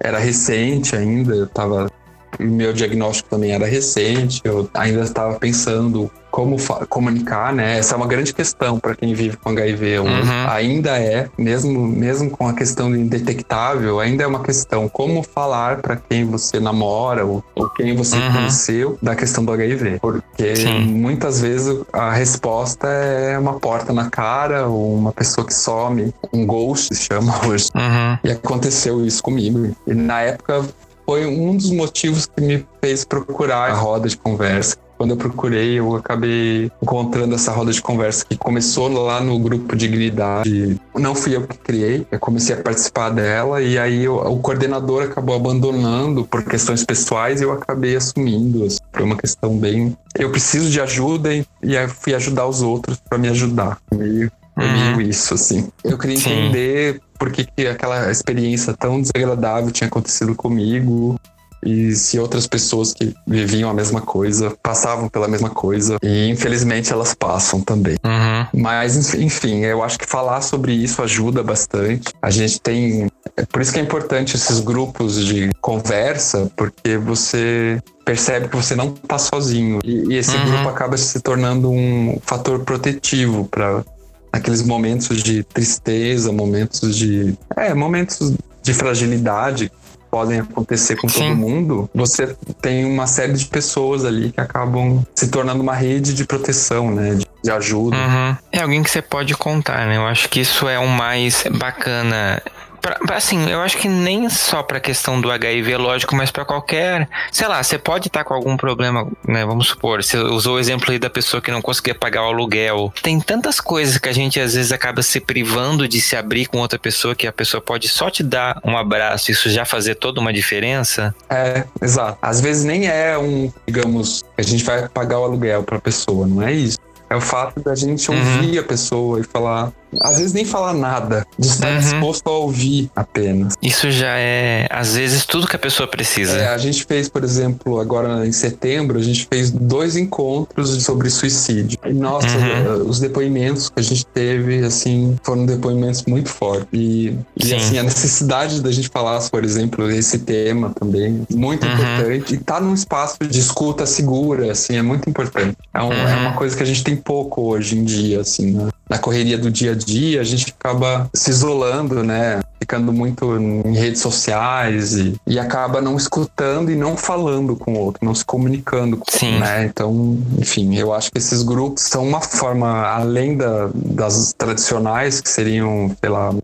Era recente ainda, eu tava. O meu diagnóstico também era recente, eu ainda estava pensando como comunicar, né? Essa é uma grande questão para quem vive com HIV. Uhum. Ainda é, mesmo, mesmo com a questão do indetectável, ainda é uma questão como falar para quem você namora ou, ou quem você uhum. conheceu da questão do HIV. Porque Sim. muitas vezes a resposta é uma porta na cara ou uma pessoa que some, um ghost se chama hoje. Uhum. E aconteceu isso comigo. E na época foi um dos motivos que me fez procurar a roda de conversa quando eu procurei, eu acabei encontrando essa roda de conversa que começou lá no grupo Dignidade. Não fui eu que criei, eu comecei a participar dela e aí eu, o coordenador acabou abandonando por questões pessoais e eu acabei assumindo. Assim, foi uma questão bem. Eu preciso de ajuda e, e aí fui ajudar os outros para me ajudar. Meio, meio uhum. isso, assim. Eu queria Sim. entender por que, que aquela experiência tão desagradável tinha acontecido comigo e se outras pessoas que viviam a mesma coisa passavam pela mesma coisa e infelizmente elas passam também. Uhum. Mas enfim, eu acho que falar sobre isso ajuda bastante. A gente tem, é por isso que é importante esses grupos de conversa, porque você percebe que você não está sozinho e, e esse uhum. grupo acaba se tornando um fator protetivo para aqueles momentos de tristeza, momentos de é, momentos de fragilidade podem acontecer com Sim. todo mundo, você tem uma série de pessoas ali que acabam se tornando uma rede de proteção, né? De, de ajuda. Uhum. É alguém que você pode contar, né? Eu acho que isso é o mais bacana Pra, assim, eu acho que nem só pra questão do HIV, lógico, mas para qualquer. Sei lá, você pode estar tá com algum problema, né? Vamos supor, você usou o exemplo aí da pessoa que não conseguia pagar o aluguel. Tem tantas coisas que a gente às vezes acaba se privando de se abrir com outra pessoa que a pessoa pode só te dar um abraço, isso já fazer toda uma diferença. É, exato. Às vezes nem é um, digamos, a gente vai pagar o aluguel pra pessoa, não é isso. É o fato da gente uhum. ouvir a pessoa e falar, às vezes nem falar nada, de estar uhum. disposto a ouvir apenas. Isso já é, às vezes, tudo que a pessoa precisa. É, a gente fez, por exemplo, agora em setembro, a gente fez dois encontros sobre suicídio. E, nossa, uhum. os depoimentos que a gente teve, assim, foram depoimentos muito fortes. E, e assim, a necessidade da gente falar, por exemplo, esse tema também, muito uhum. importante. E tá num espaço de escuta segura, assim, é muito importante. É, um, é uma uhum. coisa que a gente tem pouco hoje em dia, assim, né? Na correria do dia a dia, a gente acaba se isolando, né? Ficando muito em redes sociais e, e acaba não escutando e não falando com o outro, não se comunicando com Sim. outro, né? Então, enfim, eu acho que esses grupos são uma forma, além da, das tradicionais, que seriam, sei lá,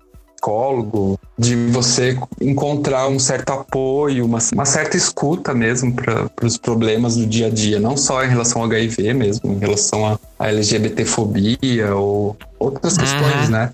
psicólogo, de você encontrar um certo apoio, uma, uma certa escuta mesmo para os problemas do dia a dia, não só em relação ao HIV mesmo, em relação a, a LGBTfobia ou outras questões, uhum. né?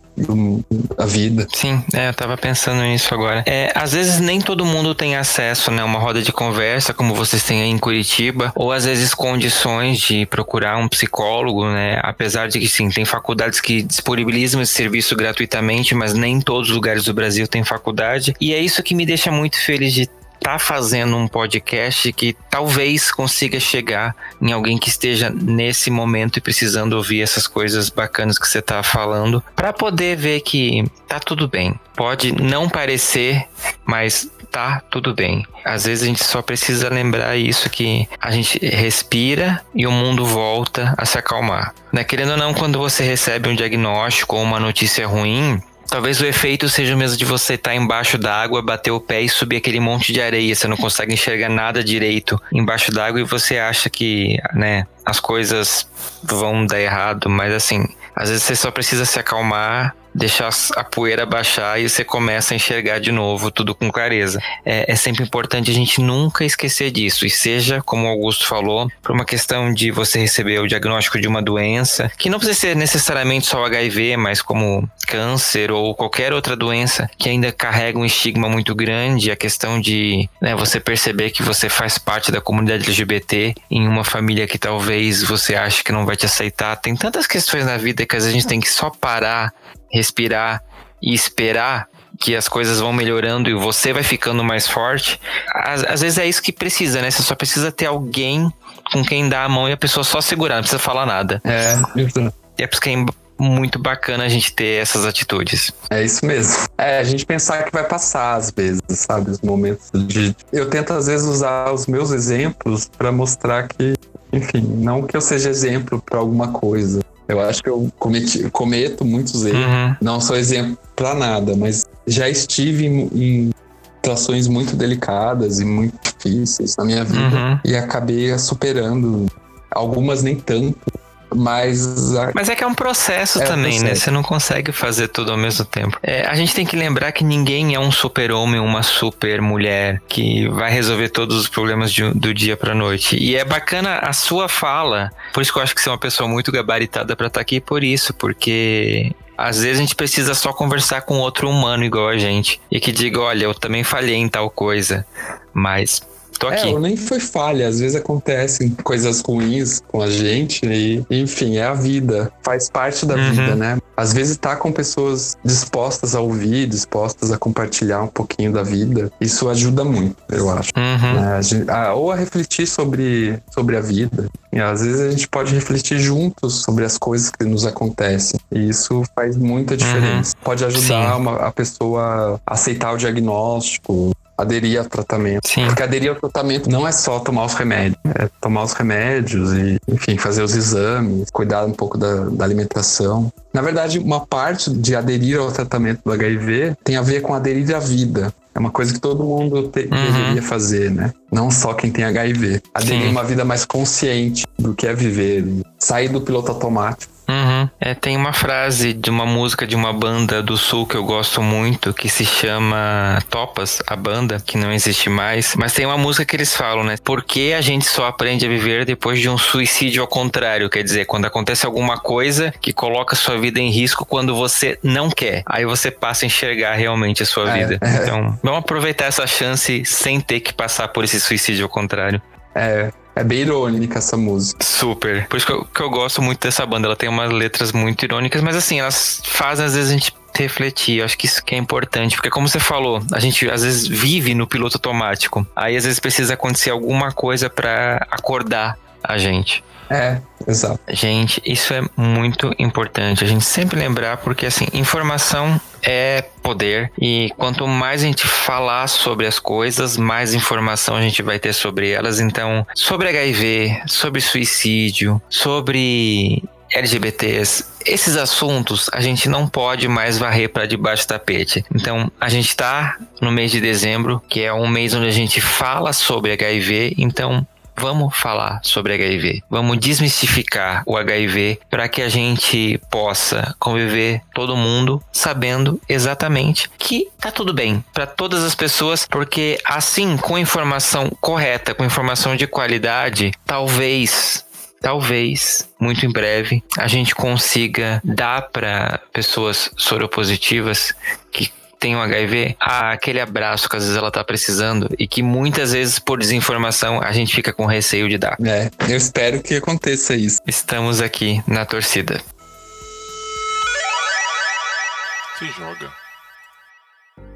Da vida. Sim, é, eu tava pensando nisso agora. É, às vezes nem todo mundo tem acesso, né? Uma roda de conversa, como vocês têm aí em Curitiba, ou às vezes condições de procurar um psicólogo, né? Apesar de que sim, tem faculdades que disponibilizam esse serviço gratuitamente, mas nem todos os lugares do Brasil têm faculdade. E é isso que me deixa muito feliz de tá fazendo um podcast que talvez consiga chegar em alguém que esteja nesse momento e precisando ouvir essas coisas bacanas que você tá falando, para poder ver que tá tudo bem. Pode não parecer, mas tá tudo bem. Às vezes a gente só precisa lembrar isso que a gente respira e o mundo volta a se acalmar. Né? Querendo ou não, quando você recebe um diagnóstico ou uma notícia ruim, Talvez o efeito seja mesmo de você estar tá embaixo da água, bater o pé e subir aquele monte de areia. Você não consegue enxergar nada direito embaixo d'água e você acha que, né, as coisas vão dar errado, mas assim, às vezes você só precisa se acalmar, deixar a poeira baixar e você começa a enxergar de novo tudo com clareza. É, é, sempre importante a gente nunca esquecer disso. E seja, como o Augusto falou, por uma questão de você receber o diagnóstico de uma doença, que não precisa ser necessariamente só HIV, mas como câncer ou qualquer outra doença que ainda carrega um estigma muito grande, a questão de né, você perceber que você faz parte da comunidade LGBT em uma família que talvez você ache que não vai te aceitar. Tem tantas questões na vida que às vezes a gente tem que só parar respirar e esperar que as coisas vão melhorando e você vai ficando mais forte, às, às, vezes é isso que precisa, né? Você só precisa ter alguém com quem dar a mão e a pessoa só segurar, não precisa falar nada. É, é por isso que é muito bacana a gente ter essas atitudes. É isso mesmo. É, a gente pensar que vai passar às vezes, sabe? Os momentos de. Eu tento às vezes usar os meus exemplos para mostrar que, enfim, não que eu seja exemplo para alguma coisa, eu acho que eu cometi, cometo muitos erros. Uhum. Não sou exemplo para nada, mas já estive em, em situações muito delicadas e muito difíceis na minha vida uhum. e acabei superando. Algumas nem tanto, mas. A... Mas é que é um processo é também, um processo. né? Você não consegue fazer tudo ao mesmo tempo. É, a gente tem que lembrar que ninguém é um super-homem, uma super-mulher que vai resolver todos os problemas de, do dia pra noite. E é bacana a sua fala. Por isso que eu acho que você é uma pessoa muito gabaritada para estar tá aqui por isso, porque às vezes a gente precisa só conversar com outro humano igual a gente e que diga, olha, eu também falhei em tal coisa, mas tô aqui. É, nem foi falha, às vezes acontecem coisas ruins com a gente e, enfim, é a vida, faz parte da uhum. vida, né? Às vezes tá com pessoas dispostas a ouvir, dispostas a compartilhar um pouquinho da vida, isso ajuda muito, eu acho. Uhum. Né? A gente, a, ou a refletir sobre, sobre a vida. E às vezes a gente pode refletir juntos sobre as coisas que nos acontecem. E isso faz muita diferença. Uhum. Pode ajudar uma, a pessoa a aceitar o diagnóstico, aderir ao tratamento. Sim. Porque aderir ao tratamento não é só tomar os remédios, é tomar os remédios e, enfim, fazer os exames, cuidar um pouco da, da alimentação. Na verdade, uma parte de aderir ao tratamento do HIV tem a ver com aderir à vida. É uma coisa que todo mundo te, uhum. deveria fazer, né? Não só quem tem HIV. Aderir uma vida mais consciente do que é viver, sair do piloto automático Uhum. É, tem uma frase de uma música de uma banda do sul que eu gosto muito, que se chama Topas, a banda, que não existe mais. Mas tem uma música que eles falam, né? Por que a gente só aprende a viver depois de um suicídio ao contrário? Quer dizer, quando acontece alguma coisa que coloca sua vida em risco quando você não quer. Aí você passa a enxergar realmente a sua é, vida. É. *laughs* Então, vamos aproveitar essa chance sem ter que passar por esse suicídio ao contrário. É, é bem irônica essa música. Super. Por isso que eu, que eu gosto muito dessa banda. Ela tem umas letras muito irônicas, mas assim, elas fazem às vezes a gente refletir. Eu acho que isso que é importante, porque como você falou, a gente às vezes vive no piloto automático. Aí às vezes precisa acontecer alguma coisa para acordar a gente. É, exato. Gente, isso é muito importante. A gente sempre lembrar, porque assim, informação é poder e quanto mais a gente falar sobre as coisas, mais informação a gente vai ter sobre elas. Então, sobre HIV, sobre suicídio, sobre LGBTs, esses assuntos a gente não pode mais varrer para debaixo do tapete. Então, a gente está no mês de dezembro, que é um mês onde a gente fala sobre HIV, então Vamos falar sobre HIV. Vamos desmistificar o HIV para que a gente possa conviver todo mundo sabendo exatamente que tá tudo bem para todas as pessoas, porque assim, com informação correta, com informação de qualidade, talvez talvez, muito em breve, a gente consiga dar para pessoas soropositivas que tem um HIV, aquele abraço que às vezes ela tá precisando e que muitas vezes por desinformação a gente fica com receio de dar. É, eu espero que aconteça isso. Estamos aqui na torcida. Se joga.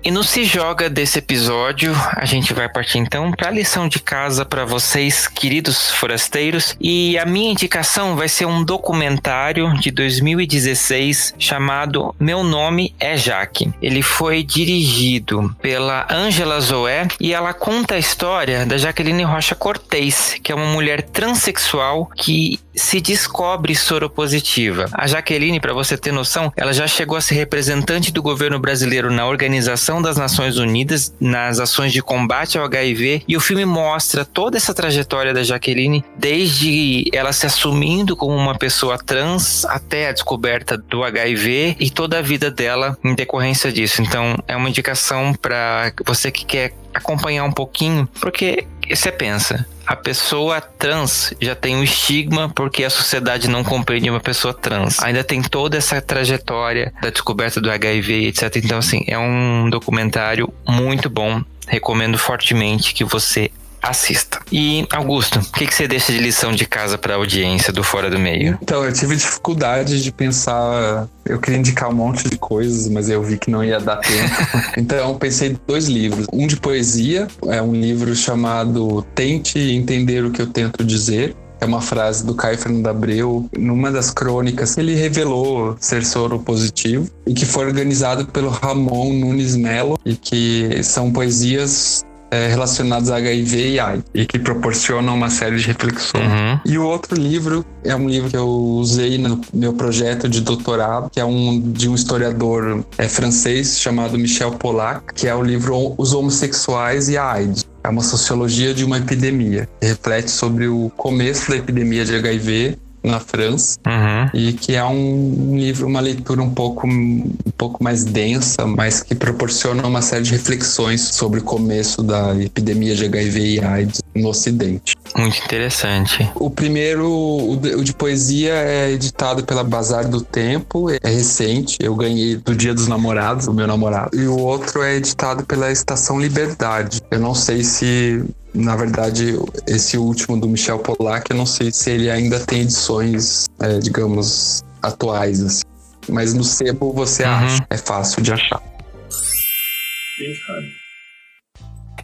E no Se Joga desse episódio, a gente vai partir então para a lição de casa para vocês, queridos forasteiros. E a minha indicação vai ser um documentário de 2016 chamado Meu Nome é Jaque. Ele foi dirigido pela Angela Zoé e ela conta a história da Jaqueline Rocha Cortez, que é uma mulher transexual que se descobre soropositiva. A Jaqueline, para você ter noção, ela já chegou a ser representante do governo brasileiro na Organização das Nações Unidas nas ações de combate ao HIV e o filme mostra toda essa trajetória da Jaqueline, desde ela se assumindo como uma pessoa trans até a descoberta do HIV e toda a vida dela em decorrência disso. Então, é uma indicação para você que quer acompanhar um pouquinho, porque você pensa, a pessoa trans já tem um estigma porque a sociedade não compreende uma pessoa trans. Ainda tem toda essa trajetória da descoberta do HIV, etc. Então, assim, é um documentário muito bom. Recomendo fortemente que você assista. E, Augusto, o que, que você deixa de lição de casa para a audiência do Fora do Meio? Então, eu tive dificuldade de pensar. Eu queria indicar um monte de coisas, mas eu vi que não ia dar tempo. *laughs* então, pensei em dois livros. Um de poesia, é um livro chamado Tente Entender o que eu Tento Dizer, é uma frase do Caio Fernando Abreu, numa das crônicas, ele revelou ser soro positivo e que foi organizado pelo Ramon Nunes Melo e que são poesias é, relacionados a HIV e AIDS e que proporcionam uma série de reflexões. Uhum. E o outro livro é um livro que eu usei no meu projeto de doutorado, que é um de um historiador é, francês chamado Michel Polac, que é o livro Os Homossexuais e a AIDS. É uma sociologia de uma epidemia. Reflete sobre o começo da epidemia de HIV na França uhum. e que é um livro, uma leitura um pouco, um pouco mais densa, mas que proporciona uma série de reflexões sobre o começo da epidemia de HIV e AIDS no Ocidente. Muito interessante. O primeiro, o de, o de poesia, é editado pela Bazar do Tempo, é recente, eu ganhei do Dia dos Namorados, do meu namorado. E o outro é editado pela Estação Liberdade. Eu não sei se na verdade, esse último do Michel Pollack, eu não sei se ele ainda tem edições, é, digamos, atuais, assim. Mas no sebo você uhum. acha, é fácil de achar.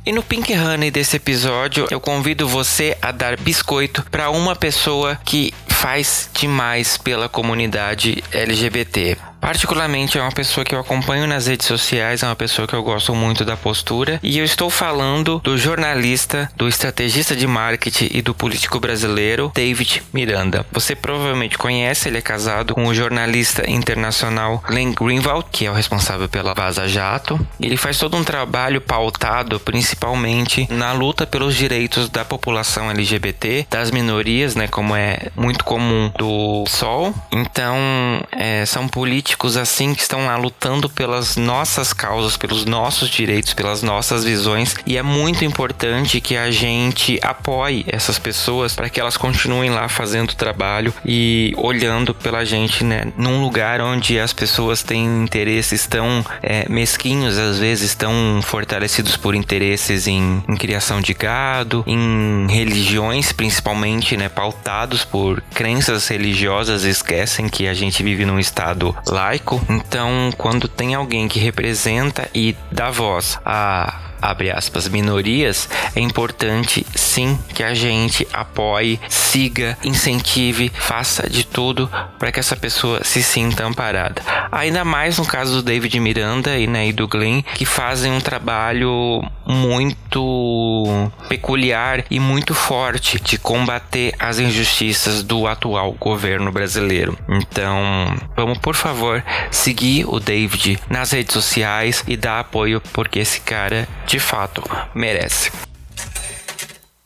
E no Pink Honey desse episódio, eu convido você a dar biscoito para uma pessoa que faz demais pela comunidade LGBT. Particularmente é uma pessoa que eu acompanho nas redes sociais, é uma pessoa que eu gosto muito da postura. E eu estou falando do jornalista, do estrategista de marketing e do político brasileiro David Miranda. Você provavelmente conhece, ele é casado com o jornalista internacional Glenn Greenwald, que é o responsável pela Vaza Jato. Ele faz todo um trabalho pautado principalmente na luta pelos direitos da população LGBT, das minorias, né, como é muito comum do Sol. Então, é, são políticos assim que estão lá lutando pelas nossas causas, pelos nossos direitos, pelas nossas visões, e é muito importante que a gente apoie essas pessoas para que elas continuem lá fazendo o trabalho e olhando pela gente, né, num lugar onde as pessoas têm interesses tão é, mesquinhos, às vezes tão fortalecidos por interesses em, em criação de gado, em religiões principalmente, né, pautados por crenças religiosas, esquecem que a gente vive num estado laico. Então, quando tem alguém que representa e dá voz a abre aspas, minorias, é importante sim que a gente apoie, siga, incentive, faça de tudo para que essa pessoa se sinta amparada. Ainda mais no caso do David Miranda e, né, e do Glenn, que fazem um trabalho muito peculiar e muito forte de combater as injustiças do atual governo brasileiro. Então, vamos por favor seguir o David nas redes sociais e dar apoio porque esse cara de fato merece.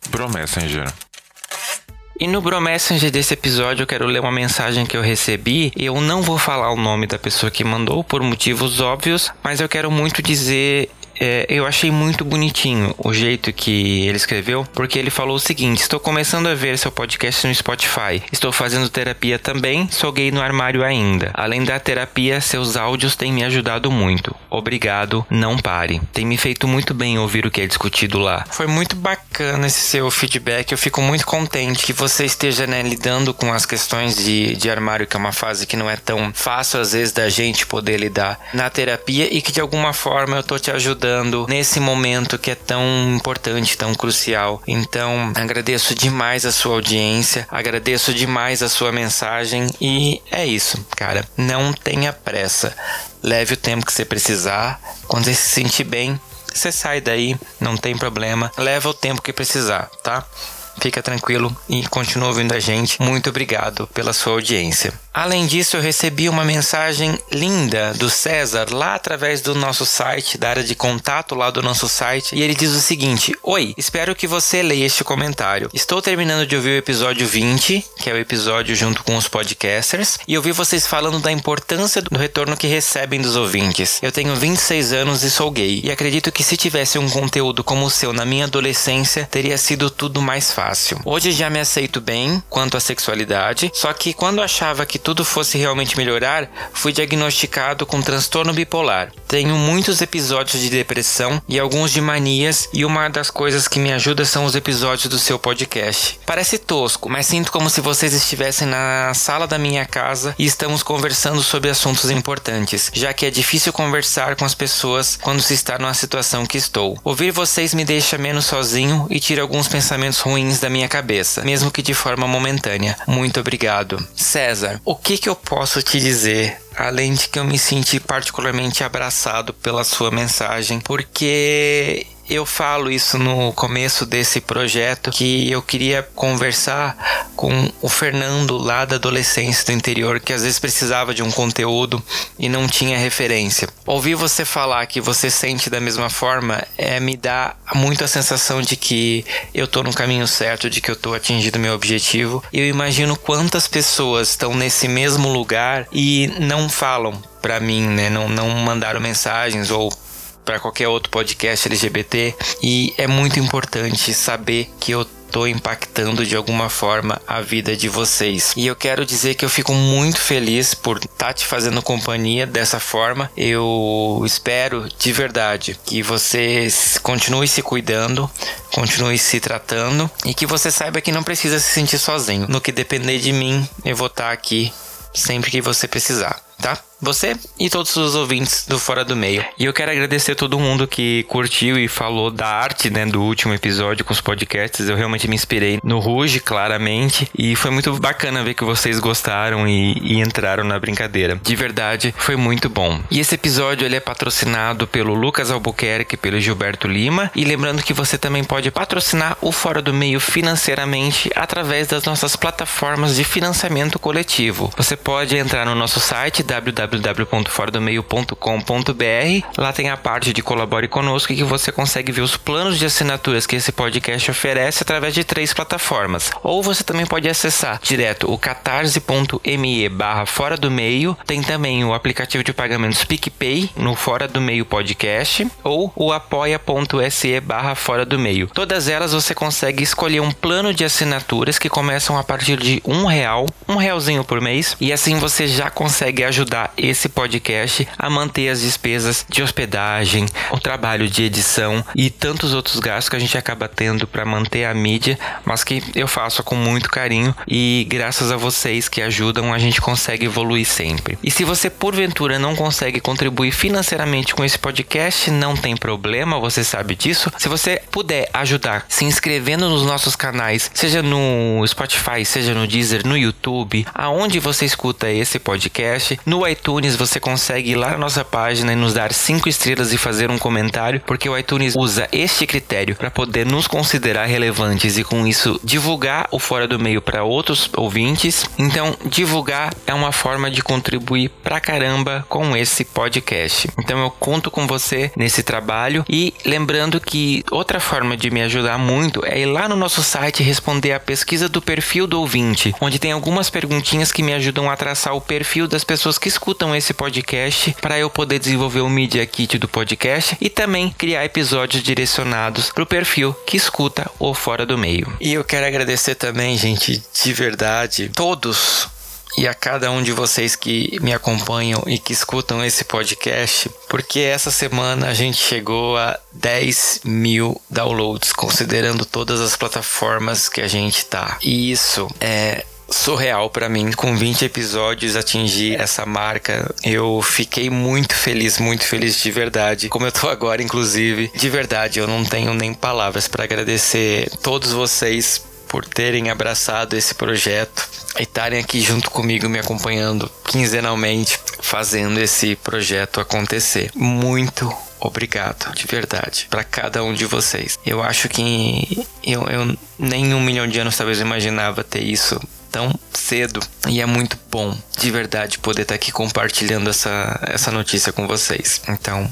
Bro Messenger. E no Bro Messenger desse episódio eu quero ler uma mensagem que eu recebi. Eu não vou falar o nome da pessoa que mandou por motivos óbvios, mas eu quero muito dizer é, eu achei muito bonitinho o jeito que ele escreveu, porque ele falou o seguinte: Estou começando a ver seu podcast no Spotify. Estou fazendo terapia também, sou gay no armário ainda. Além da terapia, seus áudios têm me ajudado muito. Obrigado, não pare. Tem me feito muito bem ouvir o que é discutido lá. Foi muito bacana esse seu feedback. Eu fico muito contente que você esteja né, lidando com as questões de, de armário, que é uma fase que não é tão fácil às vezes da gente poder lidar na terapia e que de alguma forma eu tô te ajudando ajudando nesse momento que é tão importante, tão crucial. Então, agradeço demais a sua audiência, agradeço demais a sua mensagem e é isso, cara. Não tenha pressa. Leve o tempo que você precisar. Quando você se sentir bem, você sai daí, não tem problema. Leva o tempo que precisar, tá? Fica tranquilo e continua ouvindo a gente. Muito obrigado pela sua audiência. Além disso, eu recebi uma mensagem linda do César lá através do nosso site, da área de contato lá do nosso site, e ele diz o seguinte: Oi, espero que você leia este comentário. Estou terminando de ouvir o episódio 20, que é o episódio junto com os podcasters, e ouvi vocês falando da importância do retorno que recebem dos ouvintes. Eu tenho 26 anos e sou gay, e acredito que se tivesse um conteúdo como o seu na minha adolescência, teria sido tudo mais fácil. Hoje já me aceito bem quanto à sexualidade, só que quando achava que tudo fosse realmente melhorar, fui diagnosticado com transtorno bipolar. Tenho muitos episódios de depressão e alguns de manias, e uma das coisas que me ajuda são os episódios do seu podcast. Parece tosco, mas sinto como se vocês estivessem na sala da minha casa e estamos conversando sobre assuntos importantes, já que é difícil conversar com as pessoas quando se está numa situação que estou. Ouvir vocês me deixa menos sozinho e tira alguns pensamentos ruins da minha cabeça, mesmo que de forma momentânea. Muito obrigado. César, o que, que eu posso te dizer? Além de que eu me senti particularmente abraçado pela sua mensagem, porque eu falo isso no começo desse projeto que eu queria conversar com o Fernando lá da adolescência do interior que às vezes precisava de um conteúdo e não tinha referência. Ouvir você falar que você sente da mesma forma é me dá muito a sensação de que eu tô no caminho certo, de que eu tô atingindo meu objetivo. Eu imagino quantas pessoas estão nesse mesmo lugar e não falam para mim, né? Não, não mandaram mensagens ou para qualquer outro podcast LGBT e é muito importante saber que eu estou impactando de alguma forma a vida de vocês. E eu quero dizer que eu fico muito feliz por estar tá te fazendo companhia dessa forma. Eu espero de verdade que você continue se cuidando, continue se tratando e que você saiba que não precisa se sentir sozinho. No que depender de mim, eu vou estar tá aqui sempre que você precisar, tá? Você e todos os ouvintes do Fora do Meio. E eu quero agradecer todo mundo que curtiu e falou da arte, né, do último episódio com os podcasts. Eu realmente me inspirei no Ruge, claramente, e foi muito bacana ver que vocês gostaram e, e entraram na brincadeira. De verdade, foi muito bom. E esse episódio ele é patrocinado pelo Lucas Albuquerque, pelo Gilberto Lima, e lembrando que você também pode patrocinar o Fora do Meio financeiramente através das nossas plataformas de financiamento coletivo. Você pode entrar no nosso site www.foradomeio.com.br. Lá tem a parte de colabore conosco que você consegue ver os planos de assinaturas que esse podcast oferece através de três plataformas. Ou você também pode acessar direto o catarse.me barra fora do meio. Tem também o aplicativo de pagamentos PicPay no Fora do Meio Podcast ou o apoia.se barra fora do meio. Todas elas você consegue escolher um plano de assinaturas que começam a partir de um real, um realzinho por mês, e assim você já consegue ajudar esse podcast a manter as despesas de hospedagem, o trabalho de edição e tantos outros gastos que a gente acaba tendo para manter a mídia, mas que eu faço com muito carinho e graças a vocês que ajudam a gente consegue evoluir sempre. E se você porventura não consegue contribuir financeiramente com esse podcast, não tem problema, você sabe disso. Se você puder ajudar se inscrevendo nos nossos canais, seja no Spotify, seja no Deezer, no YouTube, aonde você escuta esse podcast, no iTunes você consegue ir lá na nossa página e nos dar cinco estrelas e fazer um comentário, porque o iTunes usa este critério para poder nos considerar relevantes e com isso divulgar o Fora do Meio para outros ouvintes. Então, divulgar é uma forma de contribuir pra caramba com esse podcast. Então, eu conto com você nesse trabalho e lembrando que outra forma de me ajudar muito é ir lá no nosso site responder a pesquisa do perfil do ouvinte, onde tem algumas perguntinhas que me ajudam a traçar o perfil das pessoas que escutam esse podcast para eu poder desenvolver o Media Kit do podcast e também criar episódios direcionados para o perfil que escuta o Fora do Meio. E eu quero agradecer também, gente, de verdade, todos e a cada um de vocês que me acompanham e que escutam esse podcast, porque essa semana a gente chegou a 10 mil downloads, considerando todas as plataformas que a gente tá. E isso é surreal para mim. Com 20 episódios atingir essa marca, eu fiquei muito feliz, muito feliz de verdade. Como eu tô agora, inclusive, de verdade, eu não tenho nem palavras para agradecer todos vocês por terem abraçado esse projeto e estarem aqui junto comigo me acompanhando quinzenalmente fazendo esse projeto acontecer. Muito obrigado, de verdade, para cada um de vocês. Eu acho que eu, eu nem um milhão de anos talvez imaginava ter isso tão cedo e é muito bom, de verdade, poder estar aqui compartilhando essa, essa notícia com vocês. Então,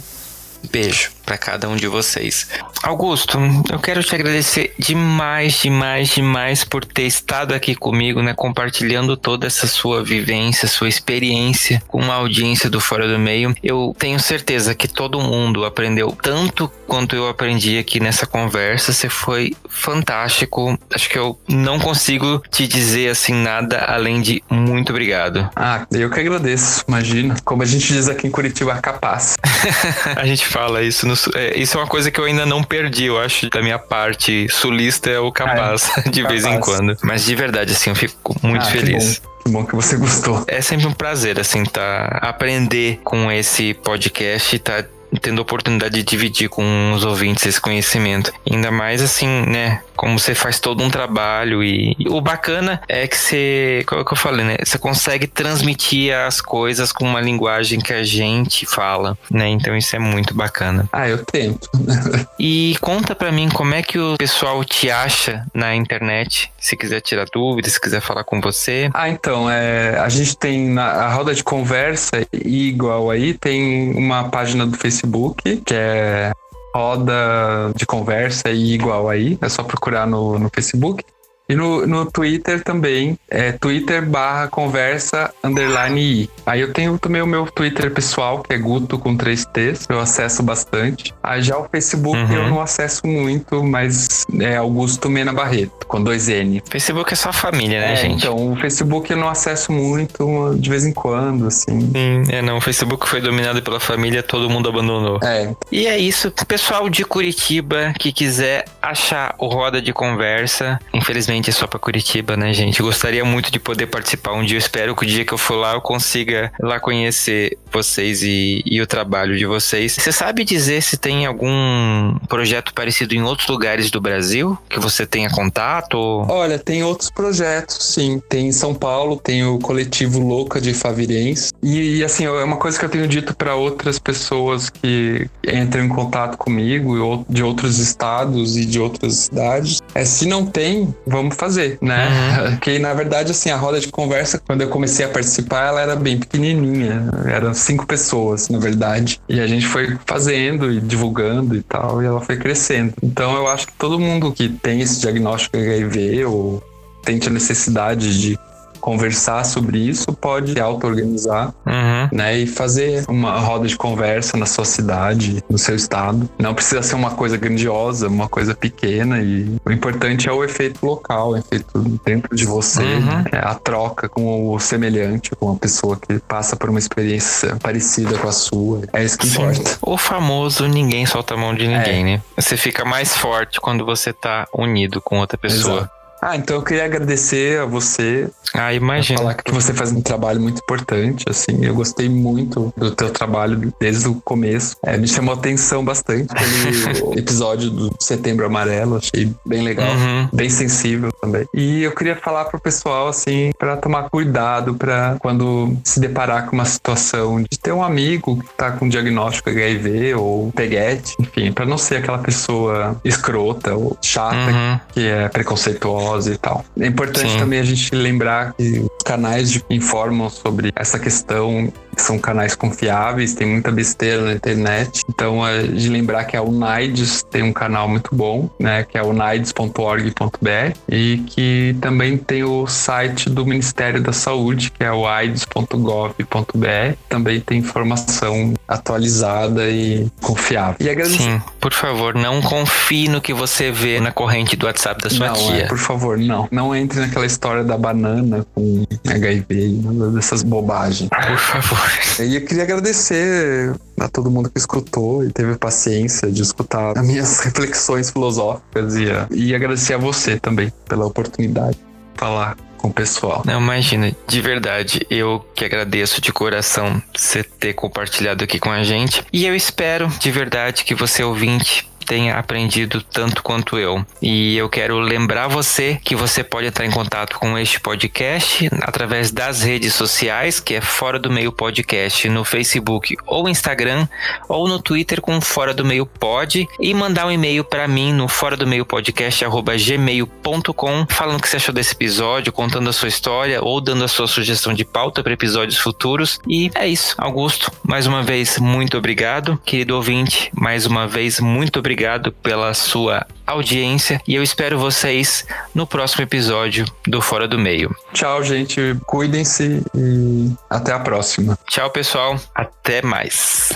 Beijo para cada um de vocês. Augusto, eu quero te agradecer demais, demais, demais por ter estado aqui comigo, né, compartilhando toda essa sua vivência, sua experiência com a audiência do Fora do Meio. Eu tenho certeza que todo mundo aprendeu tanto quanto eu aprendi aqui nessa conversa. Você foi fantástico. Acho que eu não consigo te dizer assim nada além de muito obrigado. Ah, eu que agradeço, imagina. Como a gente diz aqui em Curitiba, capaz. *laughs* a gente fala isso. No, é, isso é uma coisa que eu ainda não perdi, eu acho, da minha parte sulista é o capaz, é, *laughs* de capaz. vez em quando. Mas de verdade, assim, eu fico muito ah, feliz. Que bom. Que bom que você gostou. É sempre um prazer, assim, tá aprender com esse podcast tá tendo a oportunidade de dividir com os ouvintes esse conhecimento. Ainda mais assim, né? Como você faz todo um trabalho e, e o bacana é que você, como é que eu falei, né? Você consegue transmitir as coisas com uma linguagem que a gente fala, né? Então isso é muito bacana. Ah, eu tento. *laughs* e conta para mim como é que o pessoal te acha na internet, se quiser tirar dúvidas, se quiser falar com você. Ah, então, é, a gente tem na a roda de conversa igual aí, tem uma página do Facebook Facebook, que é roda de conversa e igual aí. É só procurar no, no Facebook. E no, no Twitter também, é Twitter barra conversa underline i. Aí eu tenho também o meu Twitter pessoal, que é Guto com três T's, eu acesso bastante. Aí já o Facebook uhum. eu não acesso muito, mas é Augusto Mena Barreto, com dois N. Facebook é só família, né, é, gente? Então, o Facebook eu não acesso muito, de vez em quando, assim. Sim, é, não, o Facebook foi dominado pela família, todo mundo abandonou. É. E é isso, pessoal de Curitiba que quiser achar o Roda de Conversa, infelizmente é só para Curitiba, né, gente? Gostaria muito de poder participar um dia. Eu espero que o dia que eu for lá eu consiga lá conhecer vocês e, e o trabalho de vocês. Você sabe dizer se tem algum projeto parecido em outros lugares do Brasil que você tenha contato? Olha, tem outros projetos, sim. Tem em São Paulo, tem o coletivo Louca de Favirense. E, e assim, é uma coisa que eu tenho dito para outras pessoas que entram em contato comigo de outros estados e de outras cidades. É se não tem, vamos fazer, né? Uhum. *laughs* Que na verdade, assim, a roda de conversa, quando eu comecei a participar, ela era bem pequenininha. Eram cinco pessoas, na verdade. E a gente foi fazendo e divulgando e tal, e ela foi crescendo. Então eu acho que todo mundo que tem esse diagnóstico HIV ou tente a necessidade de conversar sobre isso, pode se auto-organizar, uhum. né? E fazer uma roda de conversa na sua cidade, no seu estado. Não precisa ser uma coisa grandiosa, uma coisa pequena. E o importante é o efeito local, o efeito dentro de você, uhum. é a troca com o semelhante, com a pessoa que passa por uma experiência parecida com a sua. É isso que Sim. importa. O famoso ninguém solta a mão de ninguém, é. né? Você fica mais forte quando você tá unido com outra pessoa. Exato. Ah, então eu queria agradecer a você. Ah, imagina. Falar que você faz um trabalho muito importante, assim. Eu gostei muito do teu trabalho desde o começo. É, me chamou a atenção bastante aquele *laughs* episódio do Setembro Amarelo. Achei bem legal, uhum. bem sensível também. E eu queria falar pro pessoal, assim, para tomar cuidado para quando se deparar com uma situação de ter um amigo que tá com diagnóstico HIV ou peguete, enfim, para não ser aquela pessoa escrota ou chata uhum. que é preconceituosa e tal. É importante Sim. também a gente lembrar que os canais que informam sobre essa questão são canais confiáveis, tem muita besteira na internet. Então, é de lembrar que a Unides tem um canal muito bom, né, que é unides.org.br e que também tem o site do Ministério da Saúde, que é o aids.gov.br. Também tem informação atualizada e confiável. E agradecer... Sim, por favor, não confie no que você vê na corrente do WhatsApp da sua não, tia. É, por favor, não. Não entre naquela história da banana com HIV e dessas bobagens. Por favor. E eu queria agradecer a todo mundo que escutou e teve paciência de escutar as minhas *laughs* reflexões filosóficas e, e agradecer a você também pela oportunidade de falar com o pessoal. Não, imagina, de verdade, eu que agradeço de coração você ter compartilhado aqui com a gente. E eu espero de verdade que você ouvinte tenha aprendido tanto quanto eu. E eu quero lembrar você que você pode entrar em contato com este podcast através das redes sociais, que é Fora do Meio Podcast no Facebook ou Instagram, ou no Twitter com Fora do Meio Pod, e mandar um e-mail para mim no fora do meio podcast gmail.com falando o que você achou desse episódio, contando a sua história ou dando a sua sugestão de pauta para episódios futuros. E é isso, Augusto, mais uma vez muito obrigado, querido ouvinte, mais uma vez muito obrigado obrigado pela sua audiência e eu espero vocês no próximo episódio do Fora do Meio. Tchau, gente. Cuidem-se e até a próxima. Tchau, pessoal. Até mais.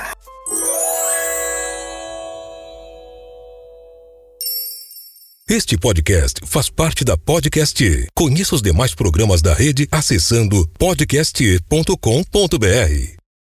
Este podcast faz parte da Podcast. Conheça os demais programas da rede acessando podcast.com.br.